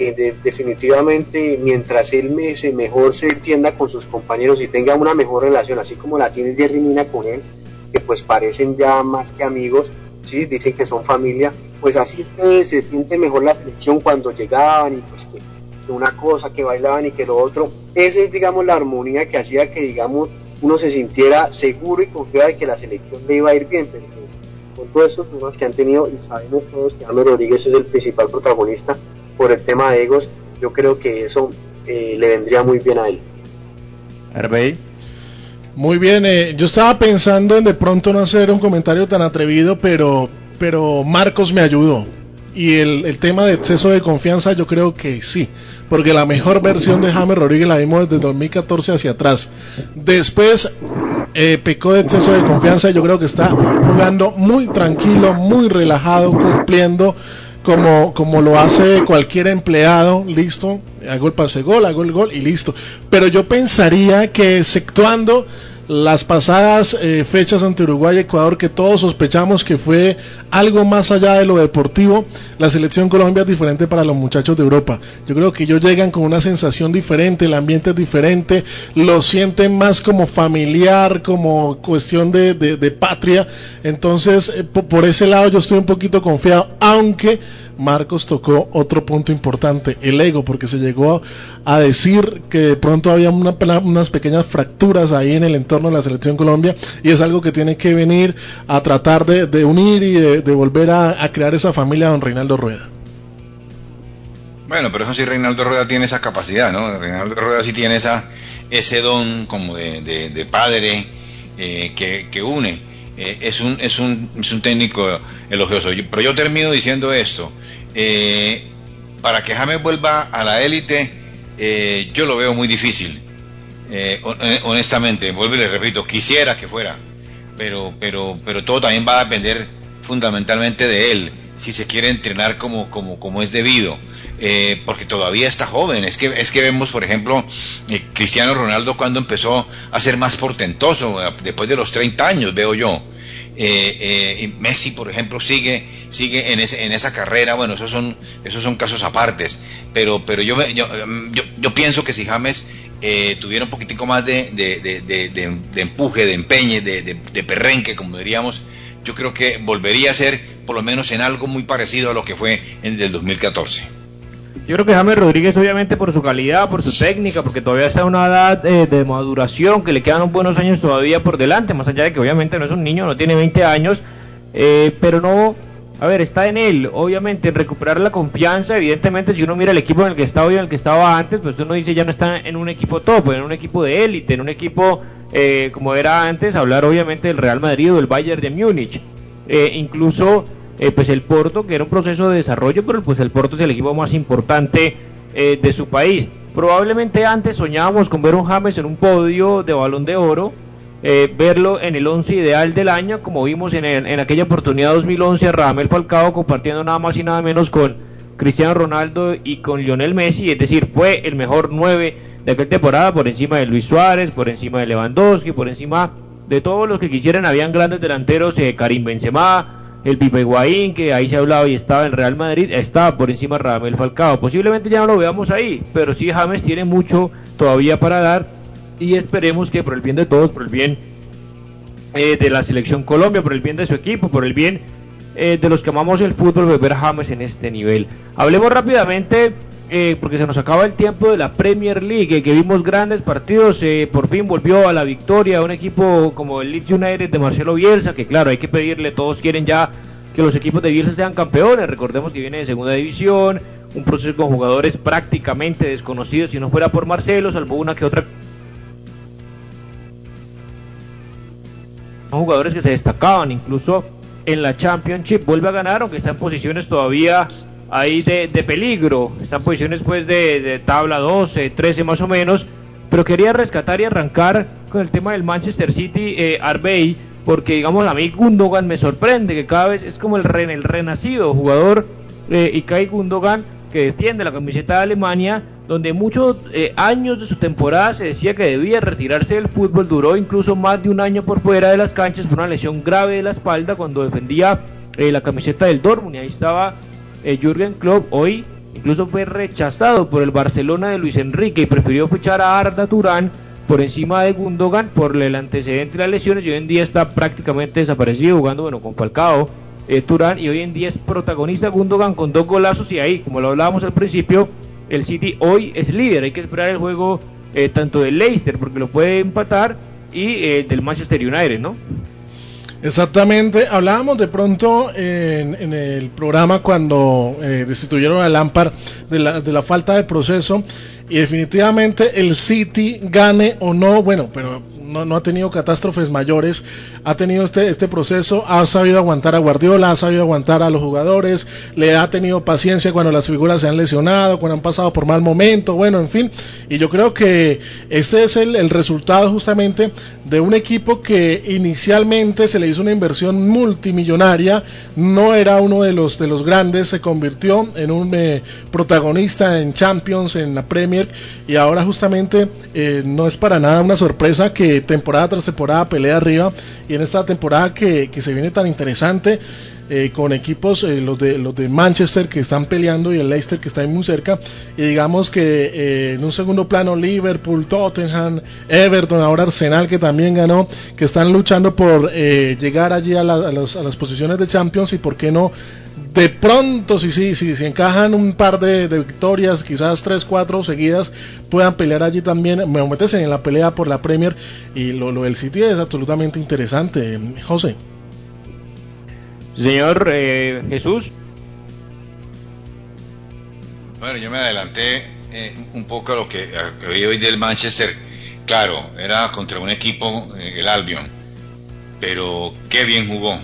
Que definitivamente mientras él me, se mejor se entienda con sus compañeros y tenga una mejor relación, así como la tiene Jerry Mina con él, que pues parecen ya más que amigos, ¿sí? dicen que son familia, pues así es se siente mejor la selección cuando llegaban y pues que una cosa, que bailaban y que lo otro. Esa es, digamos, la armonía que hacía que, digamos, uno se sintiera seguro y confiado de que la selección le iba a ir bien. Pero pues, con todos estos problemas que han tenido, y sabemos todos que James Rodríguez es el principal protagonista por el tema de egos, yo creo que eso eh, le vendría muy bien a él. Herbey. Muy bien, eh, yo estaba pensando en de pronto no hacer un comentario tan atrevido, pero, pero Marcos me ayudó. Y el, el, tema de exceso de confianza yo creo que sí, porque la mejor versión de James Rodríguez la vimos desde 2014 hacia atrás. Después eh, pecó de exceso de confianza y yo creo que está jugando muy tranquilo, muy relajado, cumpliendo como, como lo hace cualquier empleado, listo, hago el pase gol, hago el gol y listo. Pero yo pensaría que exceptuando las pasadas eh, fechas ante Uruguay y Ecuador que todos sospechamos que fue algo más allá de lo deportivo, la selección Colombia es diferente para los muchachos de Europa. Yo creo que ellos llegan con una sensación diferente, el ambiente es diferente, lo sienten más como familiar, como cuestión de, de, patria. Entonces, eh, por ese lado yo estoy un poquito confiado, aunque Marcos tocó otro punto importante, el ego, porque se llegó a decir que de pronto había unas pequeñas fracturas ahí en el entorno de la selección Colombia y es algo que tiene que venir a tratar de, unir y de, volver a, crear esa familia don Reinaldo Rueda. Bueno, pero eso sí, Reinaldo Rueda tiene esa capacidad, ¿no? Reinaldo Rueda sí tiene esa, ese don como de, padre eh, que, une. Eh, es, un, es, un, es un técnico elogioso. pero yo termino diciendo esto. Eh, para que James vuelva a la élite, eh, yo lo veo muy difícil. Eh, honestamente, vuelvo y le repito, quisiera que fuera, pero, pero, pero todo también va a depender fundamentalmente de él, si se quiere entrenar como, como, como es debido. porque todavía está joven. Es que, es que vemos, por ejemplo, Cristiano Ronaldo cuando empezó a ser más portentoso, después de los 30 años, veo yo. Messi, por ejemplo, sigue sigue en, ese, en esa carrera, bueno, esos son, esos son casos apartes, pero, pero yo, yo, yo, pienso que si James eh, tuviera un poquitico más de, de, empuje, de empeñe, de, perrenque, como diríamos, yo creo que volvería a ser por lo menos en algo muy parecido a lo que fue en el 2014. Yo creo que James Rodríguez, obviamente, por su calidad, por su técnica, porque todavía está en una edad eh, de maduración, que le quedan unos buenos años todavía por delante, más allá de que obviamente no es un niño, no tiene 20 años, eh, pero no, a ver, está en él, obviamente, en recuperar la confianza. Evidentemente, si uno mira el equipo en el que está hoy, en el que estaba antes, pues uno dice ya no está en un equipo top, en un equipo de élite, en un equipo eh, como era antes, hablar obviamente del Real Madrid o del Bayern de Múnich. incluso eh, pues el Porto, que era un proceso de desarrollo, pero pues el Porto es el equipo más importante eh, de su país. Probablemente antes soñábamos con ver un James en un podio de balón de oro, eh, verlo en el 11 ideal del año, como vimos en, en aquella oportunidad 2011 a Ramel Falcao compartiendo nada más y nada menos con Cristiano Ronaldo y con Lionel Messi, es decir, fue el mejor 9 de aquella temporada por encima de Luis Suárez, por encima de Lewandowski, por encima de todos los que quisieran, habían grandes delanteros, Karim Benzema, el Pipo Higuaín, que ahí se ha hablado y estaba en Real Madrid, estaba por encima de Radamel Falcao. Posiblemente ya no lo veamos ahí, pero sí James tiene mucho todavía para dar y esperemos que por el bien de todos, por el bien eh, de la selección Colombia, por el bien de su equipo, por el bien eh, de los que amamos el fútbol, ver a James en este nivel. Hablemos rápidamente eh, porque se nos acaba el tiempo de la Premier League, que vimos grandes partidos, eh, por fin volvió a la victoria un equipo como el Leeds United de Marcelo Bielsa, que claro, hay que pedirle, todos quieren ya que los equipos de Bielsa sean campeones, recordemos que viene de segunda división, un proceso con jugadores prácticamente desconocidos, si no fuera por Marcelo, salvo una que otra. Jugadores que se destacaban incluso en la Championship, vuelve a ganar, aunque está en posiciones todavía ahí de, peligro. Están posiciones pues de, tabla 12, 13 más o menos. Pero quería rescatar y arrancar con el tema del Manchester City eh, Arbey, porque digamos a mí Gundogan me sorprende, que cada vez es como el, el renacido jugador eh, Ikai Gundogan que defiende la camiseta de Alemania, donde muchos eh, años de su temporada se decía que debía retirarse del fútbol, duró incluso más de un año por fuera de las canchas, fue una lesión grave de la espalda cuando defendía eh, la camiseta del Dortmund y ahí estaba eh, Jürgen Klopp hoy incluso fue rechazado por el Barcelona de Luis Enrique y prefirió fichar a Arda Turán por encima de Gundogan por el antecedente de las lesiones y hoy en día está prácticamente desaparecido jugando bueno con Falcao eh, Turán y hoy en día es protagonista Gundogan con dos golazos y ahí como lo hablábamos al principio el City hoy es líder hay que esperar el juego eh, tanto del Leicester porque lo puede empatar y eh, del Manchester United ¿no? Exactamente, hablábamos de pronto en, el programa cuando eh, destituyeron a Lampard de la, de la falta de proceso y definitivamente el City gane o no, bueno, pero no, no, ha tenido catástrofes mayores, ha tenido este, este proceso, ha sabido aguantar a Guardiola, ha sabido aguantar a los jugadores, le ha tenido paciencia cuando las figuras se han lesionado, cuando han pasado por mal momento, bueno, en fin, y yo creo que este es el, el resultado justamente de un equipo que inicialmente se le hizo una inversión multimillonaria, no era uno de los, de los grandes, se convirtió en un eh, protagonista en Champions, en la Premier, y ahora justamente eh, no es para nada una sorpresa que temporada tras temporada pelea arriba y en esta temporada que, se viene tan interesante eh, con equipos eh, los de los de Manchester que están peleando y el Leicester que está muy cerca y digamos que eh, en un segundo plano Liverpool, Tottenham, Everton, ahora Arsenal que también ganó, que están luchando por llegar allí a, a, las posiciones de Champions y por qué no de pronto, si sí, si, si, encajan un par de, victorias, quizás tres, cuatro seguidas, puedan pelear allí también, me meterse en la pelea por la Premier y lo, lo del City es absolutamente interesante, José. Señor eh, Jesús. Bueno, yo me adelanté eh, un poco a lo que, vi hoy del Manchester. Claro, era contra un equipo, eh, el Albion, pero qué bien jugó.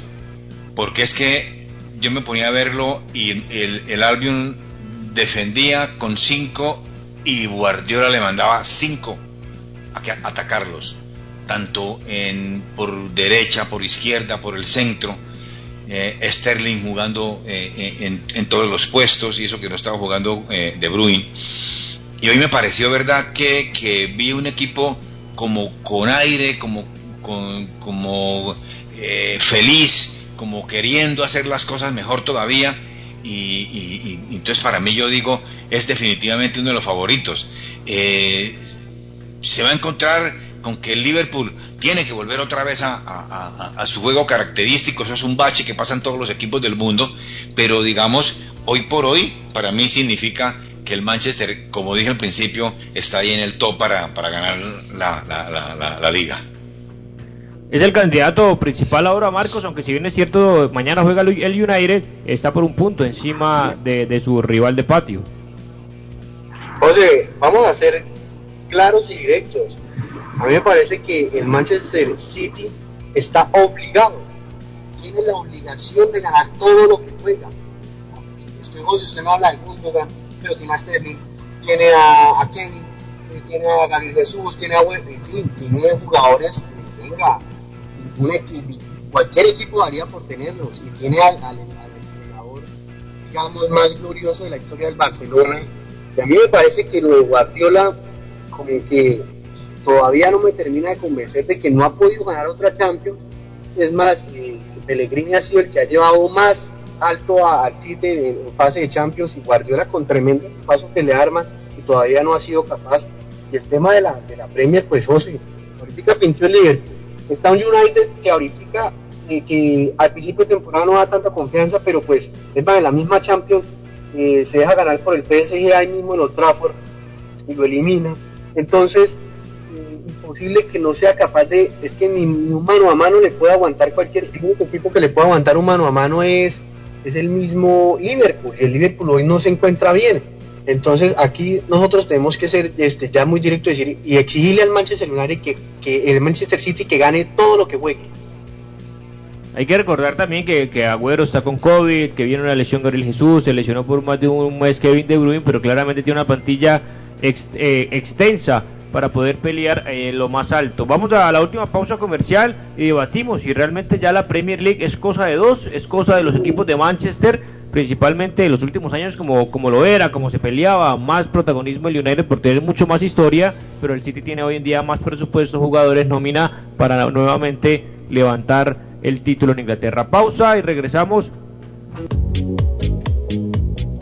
Porque es que yo me ponía a verlo y el, Albion defendía con cinco y Guardiola le mandaba cinco a, atacarlos, tanto en, por derecha, por izquierda, por el centro. Eh, Sterling jugando eh, en, todos los puestos y eso que no estaba jugando eh, De Bruyne. Y hoy me pareció verdad que, que vi un equipo como con aire, como, como feliz, como queriendo hacer las cosas mejor todavía. Y, entonces para mí yo digo, es definitivamente uno de los favoritos. Eh, se va a encontrar con que el Liverpool tiene que volver otra vez a, su juego característico, eso es un bache que pasan todos los equipos del mundo, pero digamos, hoy por hoy, para mí significa que el Manchester, como dije al principio, está ahí en el top para, para ganar la, la, la, la liga. Es el candidato principal ahora, Marcos, aunque si bien es cierto, mañana juega el United, está por un punto encima de, de su rival de patio. José, vamos a ser claros y directos. A mí me parece que el Manchester City está obligado, tiene la obligación de ganar todo lo que juega. Usted, José, usted no habla de Gundogan, pero tiene a Sterling, tiene a, a eh, tiene a Gabriel Jesús, tiene a en fin, tiene jugadores que venga, un equipo, cualquier equipo daría por tenerlos y tiene al, al, al, entrenador digamos más glorioso de la historia del Barcelona y a mí me parece que lo de Guardiola como que todavía no me termina de convencer de que no ha podido ganar otra Champions. Es más eh, Pellegrini ha sido el que ha llevado más alto al City en, fase de Champions y Guardiola con tremendo paso que le arman y todavía no ha sido capaz. Y el tema de la, Premier pues José ahorita pinchó el Liverpool. Está un United que ahorita eh, que al principio de temporada no da tanta confianza pero pues es más de la misma Champions eh, se deja ganar por el PSG ahí mismo en Old Trafford y lo elimina. Entonces imposible que no sea capaz de es que ni, ni, un mano a mano le puede aguantar cualquier equipo que le pueda aguantar un mano a mano es es el mismo Liverpool. Y el Liverpool hoy no se encuentra bien. Entonces aquí nosotros tenemos que ser este, ya muy directo y decir y exigirle al Manchester United que, que el Manchester City que gane todo lo que juegue. Hay que recordar también que, que Agüero está con COVID, que viene una lesión Gabriel Jesús, se lesionó por más de un mes Kevin De Bruyne, pero claramente tiene una plantilla ex, eh, extensa para poder pelear eh, lo más alto. Vamos a la última pausa comercial y debatimos si realmente ya la Premier League es cosa de dos, es cosa de los equipos de Manchester, principalmente en los últimos años como, como lo era, como se peleaba, más protagonismo el United por tener mucho más historia, pero el City tiene hoy en día más presupuesto, jugadores, nómina para nuevamente levantar el título en Inglaterra. Pausa y regresamos.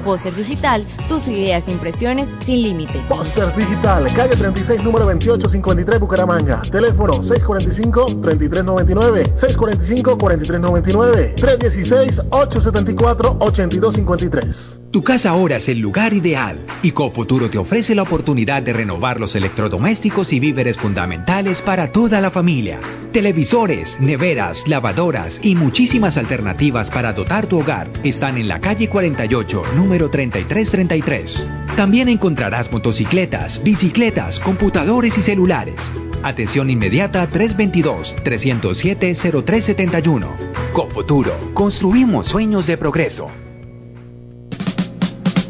Póster Digital, tus ideas e impresiones sin límite. Póster Digital, calle 36, número 2853, Bucaramanga. Teléfono 645-3399, 645-4399, 316-874-8253. Tu casa ahora es el lugar ideal y Cofuturo te ofrece la oportunidad de renovar los electrodomésticos y víveres fundamentales para toda la familia. Televisores, neveras, lavadoras y muchísimas alternativas para dotar tu hogar están en la calle 48, número 3333. También encontrarás motocicletas, bicicletas, computadores y celulares. Atención inmediata 322-307-0371. Cofuturo, construimos sueños de progreso.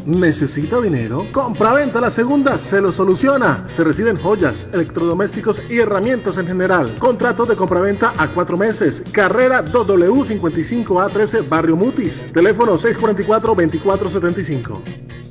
¿Necesita dinero? Compra-venta la segunda se lo soluciona. Se reciben joyas, electrodomésticos y herramientas en general. Contratos de compraventa a cuatro meses. Carrera 2W55A13 Barrio Mutis. Teléfono 644-2475.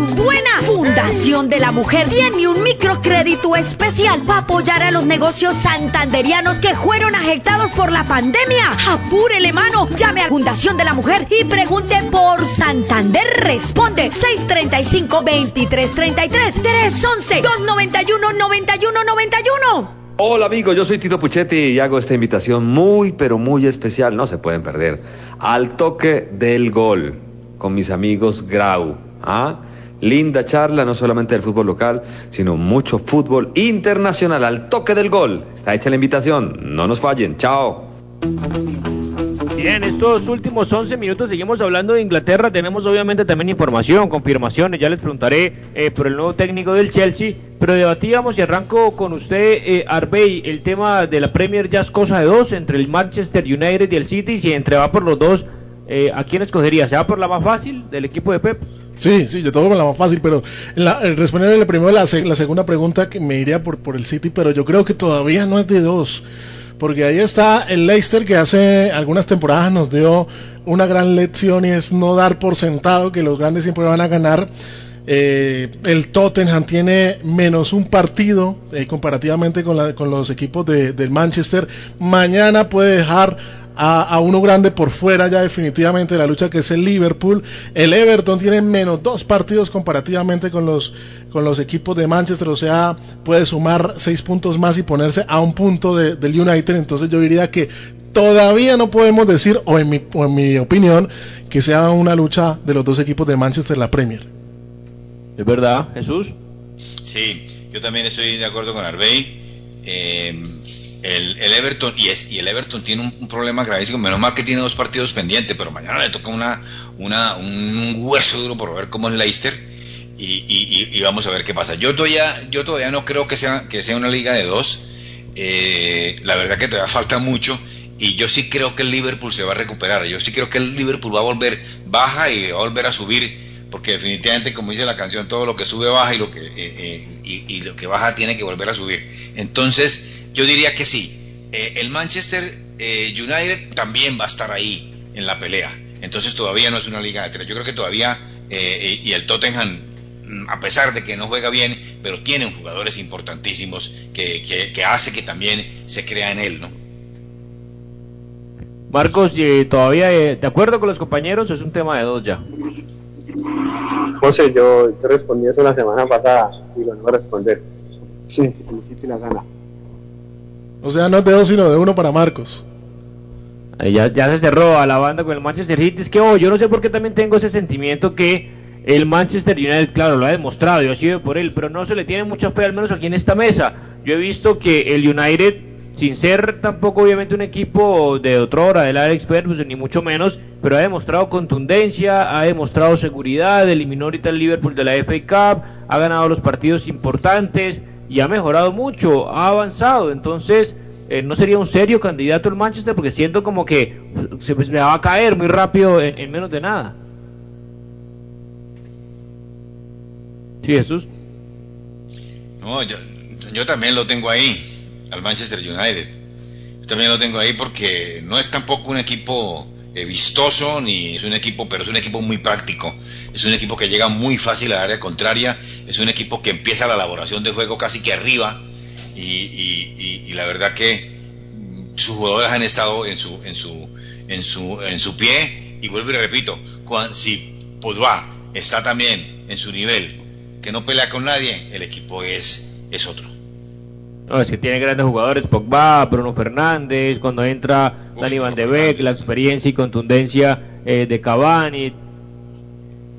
Tan buena! Fundación de la Mujer tiene un microcrédito especial para apoyar a los negocios santanderianos que fueron afectados por la pandemia. Apúrele, mano. Llame a Fundación de la Mujer y pregunte por Santander. Responde 635-2333 311-291-9191. Hola amigos, yo soy Tito Puchetti y hago esta invitación muy pero muy especial, no se pueden perder, al toque del gol con mis amigos Grau. ¿ah? Linda charla, no solamente del fútbol local, sino mucho fútbol internacional al toque del gol. Está hecha la invitación, no nos fallen, chao. Bien, estos últimos 11 minutos seguimos hablando de Inglaterra. Tenemos obviamente también información, confirmaciones. Ya les preguntaré eh, por el nuevo técnico del Chelsea. Pero debatíamos y arranco con usted, eh, Arbey, el tema de la Premier ya es cosa de dos entre el Manchester United y el City. Si entre va por los dos, eh, ¿a quién escogería? ¿Se va por la más fácil del equipo de Pep? Sí, sí, yo con la más fácil, pero la, el responder la primera la, la segunda pregunta que me iría por, por el City, pero yo creo que todavía no es de dos porque ahí está el Leicester que hace algunas temporadas nos dio una gran lección y es no dar por sentado que los grandes siempre van a ganar. Eh, el Tottenham tiene menos un partido eh, comparativamente con, la, con, los equipos de, del Manchester. Mañana puede dejar a, a, uno grande por fuera ya definitivamente de la lucha que es el Liverpool. El Everton tiene menos dos partidos comparativamente con los, con los equipos de Manchester, o sea, puede sumar seis puntos más y ponerse a un punto de, del United. Entonces yo diría que todavía no podemos decir, o en mi, o en mi opinión, que sea una lucha de los dos equipos de Manchester en la Premier. ¿Es verdad, Jesús? Sí, yo también estoy de acuerdo con Arbey. Eh, el, el, Everton y, es, y el Everton tiene un, un, problema gravísimo. Menos mal que tiene dos partidos pendientes, pero mañana le toca una, una, un hueso duro por ver cómo es Leicester y, y, y, vamos a ver qué pasa. Yo todavía, yo todavía no creo que sea, que sea una liga de dos. Eh, la verdad que todavía falta mucho y yo sí creo que el Liverpool se va a recuperar. Yo sí creo que el Liverpool va a volver baja y va a volver a subir porque definitivamente como dice la canción todo lo que sube baja y lo que eh, eh, y, lo que baja tiene que volver a subir entonces yo diría que sí eh, el Manchester United también va a estar ahí en la pelea entonces todavía no es una liga de tres yo creo que todavía y el Tottenham a pesar de que no juega bien pero tiene jugadores importantísimos que, que, que hace que también se crea en él no Marcos, ¿todavía de acuerdo con los compañeros? Es un tema de dos ya. José, yo te respondí eso la semana pasada y lo voy a responder. Sí, el City la gana. O sea, no es de dos, sino de uno para Marcos. Ya, ya se cerró a la banda con el Manchester City. Es que oh, yo no sé por qué también tengo ese sentimiento que el Manchester United, claro, lo ha demostrado, yo he sido por él, pero no se le tiene mucha fe, al menos aquí en esta mesa. Yo he visto que el United sin ser tampoco obviamente un equipo de otrora del Alex Ferguson ni mucho menos, pero ha demostrado contundencia, ha demostrado seguridad, eliminó ahorita el Liverpool de la FA Cup, ha ganado los partidos importantes y ha mejorado mucho, ha avanzado, entonces eh, no sería un serio candidato el Manchester porque siento como que se pues, me va a caer muy rápido en, en menos de nada. Sí, Jesús. No, yo, yo también lo tengo ahí al Manchester United. También lo tengo ahí porque no es tampoco un equipo eh, vistoso ni es un equipo, pero es un equipo muy práctico. Es un equipo que llega muy fácil al área contraria. Es un equipo que empieza la elaboración de juego casi que arriba. Y, la verdad que sus jugadores han estado en su, en su, en su, en su pie. Y vuelvo y repito, cuando, si Pogba está también en su nivel, que no pelea con nadie, el equipo es, es otro. No, es que tiene grandes jugadores, Pogba, Bruno Fernández, cuando entra Dani Van de Beek, la experiencia y contundencia eh, de Cavani,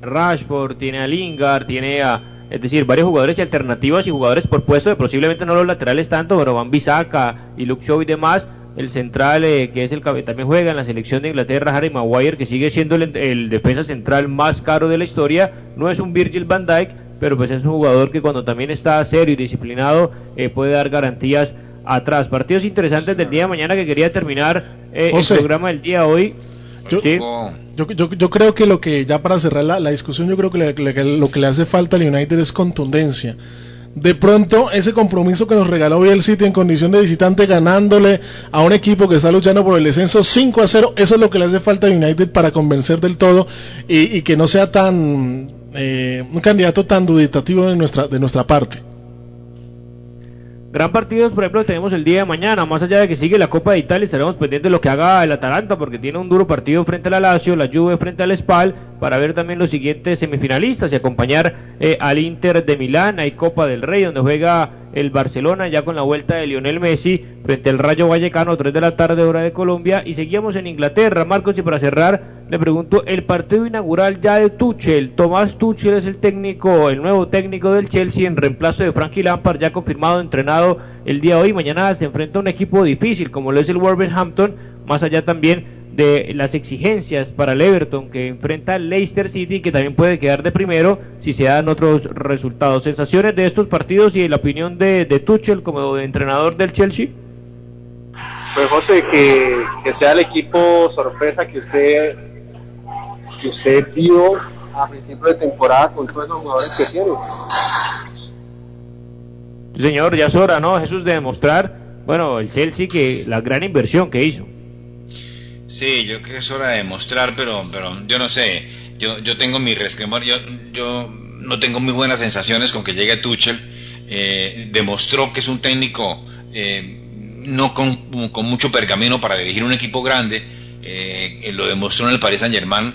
Rashford, tiene a Lingard, tiene a, es decir, varios jugadores y alternativas y jugadores por puesto de posiblemente no los laterales tanto, pero Van Bisaca y Luke Shaw y demás, el central eh, que es el que también juega en la selección de Inglaterra, Harry Maguire, que sigue siendo el, el defensa central más caro de la historia, no es un Virgil van Dijk, pero pues es un jugador que cuando también está serio y disciplinado eh, puede dar garantías atrás. Partidos interesantes del día de mañana que quería terminar eh, el programa del día hoy. Yo, ¿Sí? yo, yo, yo, creo que lo que, ya para cerrar la, la discusión, yo creo que le, le, lo que le hace falta al United es contundencia. De pronto, ese compromiso que nos regaló hoy el City en condición de visitante, ganándole a un equipo que está luchando por el descenso 5 a 0, eso es lo que le hace falta a United para convencer del todo y, y que no sea tan eh, un candidato tan duditativo de nuestra, de nuestra parte. Gran partido, por ejemplo, tenemos el día de mañana, más allá de que sigue la Copa de Italia, estaremos pendientes de lo que haga el Atalanta, porque tiene un duro partido frente a la Lazio, la Juve frente al Spal, para ver también los siguientes semifinalistas y acompañar eh, al Inter de Milán, hay Copa del Rey, donde juega el Barcelona ya con la vuelta de Lionel Messi frente al Rayo Vallecano, 3 de la tarde hora de Colombia, y seguimos en Inglaterra, Marcos, y para cerrar, le pregunto, el partido inaugural ya de Tuchel, Tomás Tuchel es el técnico, el nuevo técnico del Chelsea en reemplazo de Frankie Lampard, ya confirmado, entrenado el día hoy, mañana se enfrenta a un equipo difícil como lo es el Wolverhampton, más allá también de las exigencias para el Everton que enfrenta al Leicester City que también puede quedar de primero si se dan otros resultados. Sensaciones de estos partidos y la opinión de, de Tuchel como entrenador del Chelsea. Pues José, que, que sea el equipo sorpresa que usted que usted vio a principio de temporada con todos los jugadores que tiene. Señor, ya es hora, ¿no? Jesús, de demostrar bueno, el Chelsea que la gran inversión que hizo. Sí, yo creo que es hora de demostrar, pero, pero yo no sé, yo, yo tengo mi resquemor, yo, yo no tengo muy buenas sensaciones con que llegue Tuchel, eh, demostró que es un técnico eh, no con, con, mucho pergamino para dirigir un equipo grande, eh, lo demostró en el Paris Saint Germain,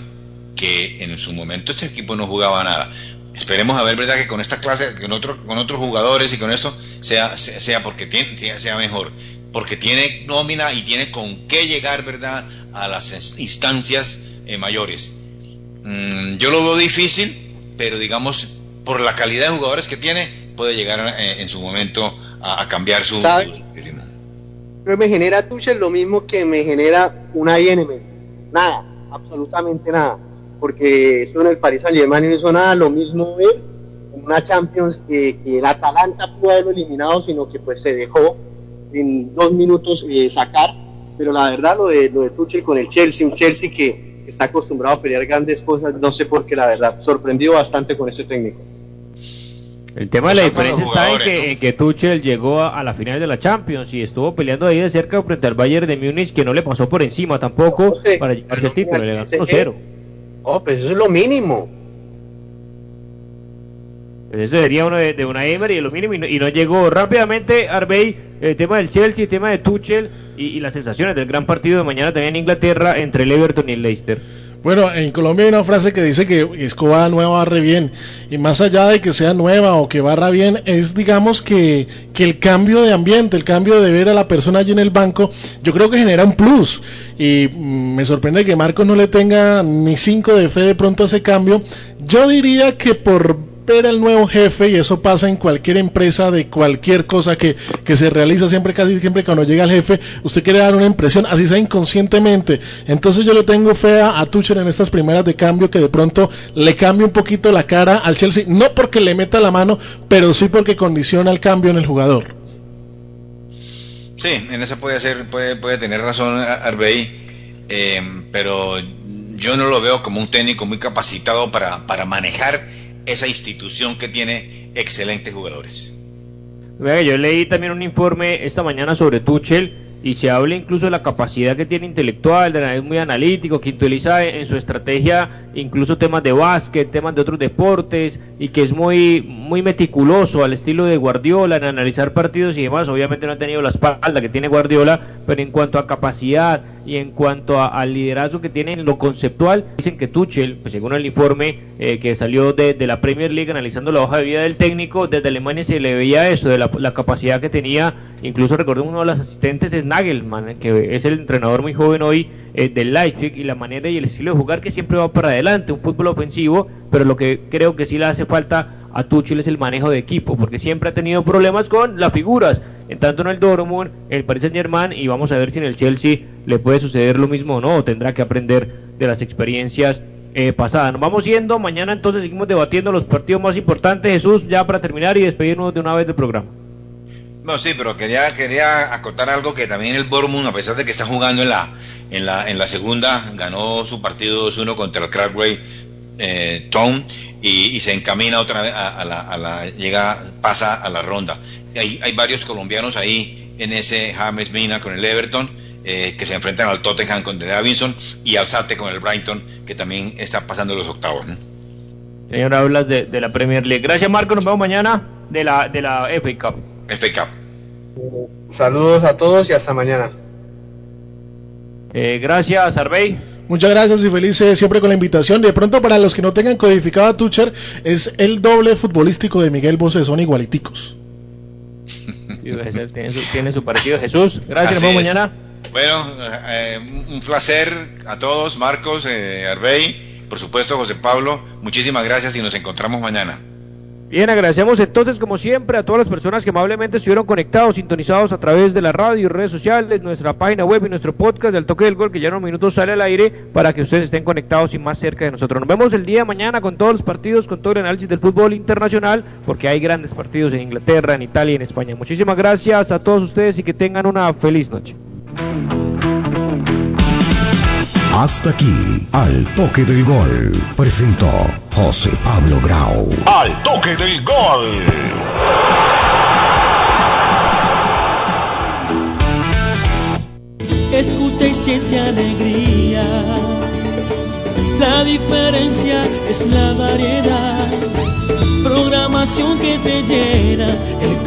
que en su momento ese equipo no jugaba nada. Esperemos a ver, ¿verdad? Que con esta clase, con, otro, con otros jugadores y con eso, sea, sea, porque tiene, sea mejor. Porque tiene nómina y tiene con qué llegar, ¿verdad? A las instancias eh, mayores. Mm, yo lo veo difícil, pero digamos, por la calidad de jugadores que tiene, puede llegar eh, en su momento a, a cambiar su, su, ritmo. Pero me genera Tuchel lo mismo que me genera una INM. Nada, absolutamente nada porque eso en el Paris Saint Germain no hizo nada, lo mismo él una Champions que, que el Atalanta pudo haberlo eliminado, sino que pues se dejó en dos minutos eh, sacar, pero la verdad lo de, lo de Tuchel con el Chelsea, un Chelsea que está acostumbrado a pelear grandes cosas, no sé por qué la verdad, sorprendido bastante con ese técnico. El tema de la diferencia está en que, ¿no? en que Tuchel llegó a, a, la final de la Champions y estuvo peleando ahí de cerca frente al Bayern de Múnich que no le pasó por encima tampoco no sé, para llevarse el título, le ganó 1-0. Oh, pues eso es lo mínimo. Pues eso sería uno de, de una Emery y lo mínimo y no, y no, llegó rápidamente Arbey, el tema del Chelsea, el tema de Tuchel y, y, las sensaciones del gran partido de mañana también en Inglaterra entre el Everton y el Leicester. Bueno, en Colombia hay una frase que dice que escoba nueva barre bien. Y más allá de que sea nueva o que barra bien, es digamos que, que el cambio de ambiente, el cambio de ver a la persona allí en el banco, yo creo que genera un plus. Y mm, me sorprende que Marcos no le tenga ni cinco de fe de pronto a ese cambio. Yo diría que por ver al nuevo jefe y eso pasa en cualquier empresa de cualquier cosa que, que, se realiza siempre casi siempre cuando llega el jefe usted quiere dar una impresión así sea inconscientemente. Entonces yo le tengo fe a, a Tuchel en estas primeras de cambio que de pronto le cambie un poquito la cara al Chelsea no porque le meta la mano pero sí porque condiciona el cambio en el jugador. Sí en eso puede ser puede, puede tener razón Arbey eh, pero yo no lo veo como un técnico muy capacitado para, para manejar esa institución que tiene excelentes jugadores. Yo leí también un informe esta mañana sobre Tuchel y se habla incluso de la capacidad que tiene intelectual, es muy analítico, que utiliza en su estrategia incluso temas de básquet, temas de otros deportes y que es muy muy meticuloso al estilo de Guardiola en analizar partidos y demás. Obviamente no ha tenido la espalda que tiene Guardiola, pero en cuanto a capacidad y en cuanto al liderazgo que tiene en lo conceptual, dicen que Tuchel, pues según el informe eh, que salió de, la Premier League analizando la hoja de vida del técnico, desde Alemania se le veía eso, de la, capacidad que tenía, incluso recuerdo uno de los asistentes es Nagelman, que es el entrenador muy joven hoy eh, del Leipzig y la manera y el estilo de jugar que siempre va para adelante, un fútbol ofensivo, pero lo que creo que sí le hace falta a Tuchel es el manejo de equipo, porque siempre ha tenido problemas con las figuras, en tanto en el Dortmund, en el Paris Saint Germain, y vamos a ver si en el Chelsea le puede suceder lo mismo o no, o tendrá que aprender de las experiencias eh, pasadas. Nos vamos yendo, mañana entonces seguimos debatiendo los partidos más importantes, Jesús, ya para terminar y despedirnos de una vez del programa. No, sí, pero quería, quería acotar algo que también el Bormund, a pesar de que está jugando en la, en la, en la segunda, ganó su partido 2-1 contra el Crackway eh, Town y, y, se encamina otra vez a, a, la, a, la, llega, pasa a la ronda. Hay, hay varios colombianos ahí en ese James Mina con el Everton, eh, que se enfrentan al Tottenham con el Davinson y al Sate con el Brighton, que también está pasando los octavos. ¿no? Señor, hablas de, de, la Premier League. Gracias, Marco. Nos vemos mañana de la, de la FA Cup. FA Cup. Saludos a todos y hasta mañana. Eh, gracias, Arbey. Muchas gracias y felices siempre con la invitación. De pronto, para los que no tengan codificado a Tucher, es el doble futbolístico de Miguel Bosé, son igualiticos. tiene, su, tiene su parecido. Jesús, gracias, nos vemos mañana. Bueno, eh, un placer a todos, Marcos, eh, Arbey, por supuesto, José Pablo. Muchísimas gracias y nos encontramos mañana. Bien, agradecemos entonces como siempre a todas las personas que amablemente estuvieron conectados, sintonizados a través de la radio y redes sociales, nuestra página web y nuestro podcast del Toque del Gol que ya en unos minutos sale al aire para que ustedes estén conectados y más cerca de nosotros. Nos vemos el día de mañana con todos los partidos, con todo el análisis del fútbol internacional, porque hay grandes partidos en Inglaterra, en Italia y en España. Muchísimas gracias a todos ustedes y que tengan una feliz noche. Hasta aquí, al toque del gol, presentó José Pablo Grau. Al toque del gol. escucha y siente alegría. La diferencia es la variedad, programación que te llena el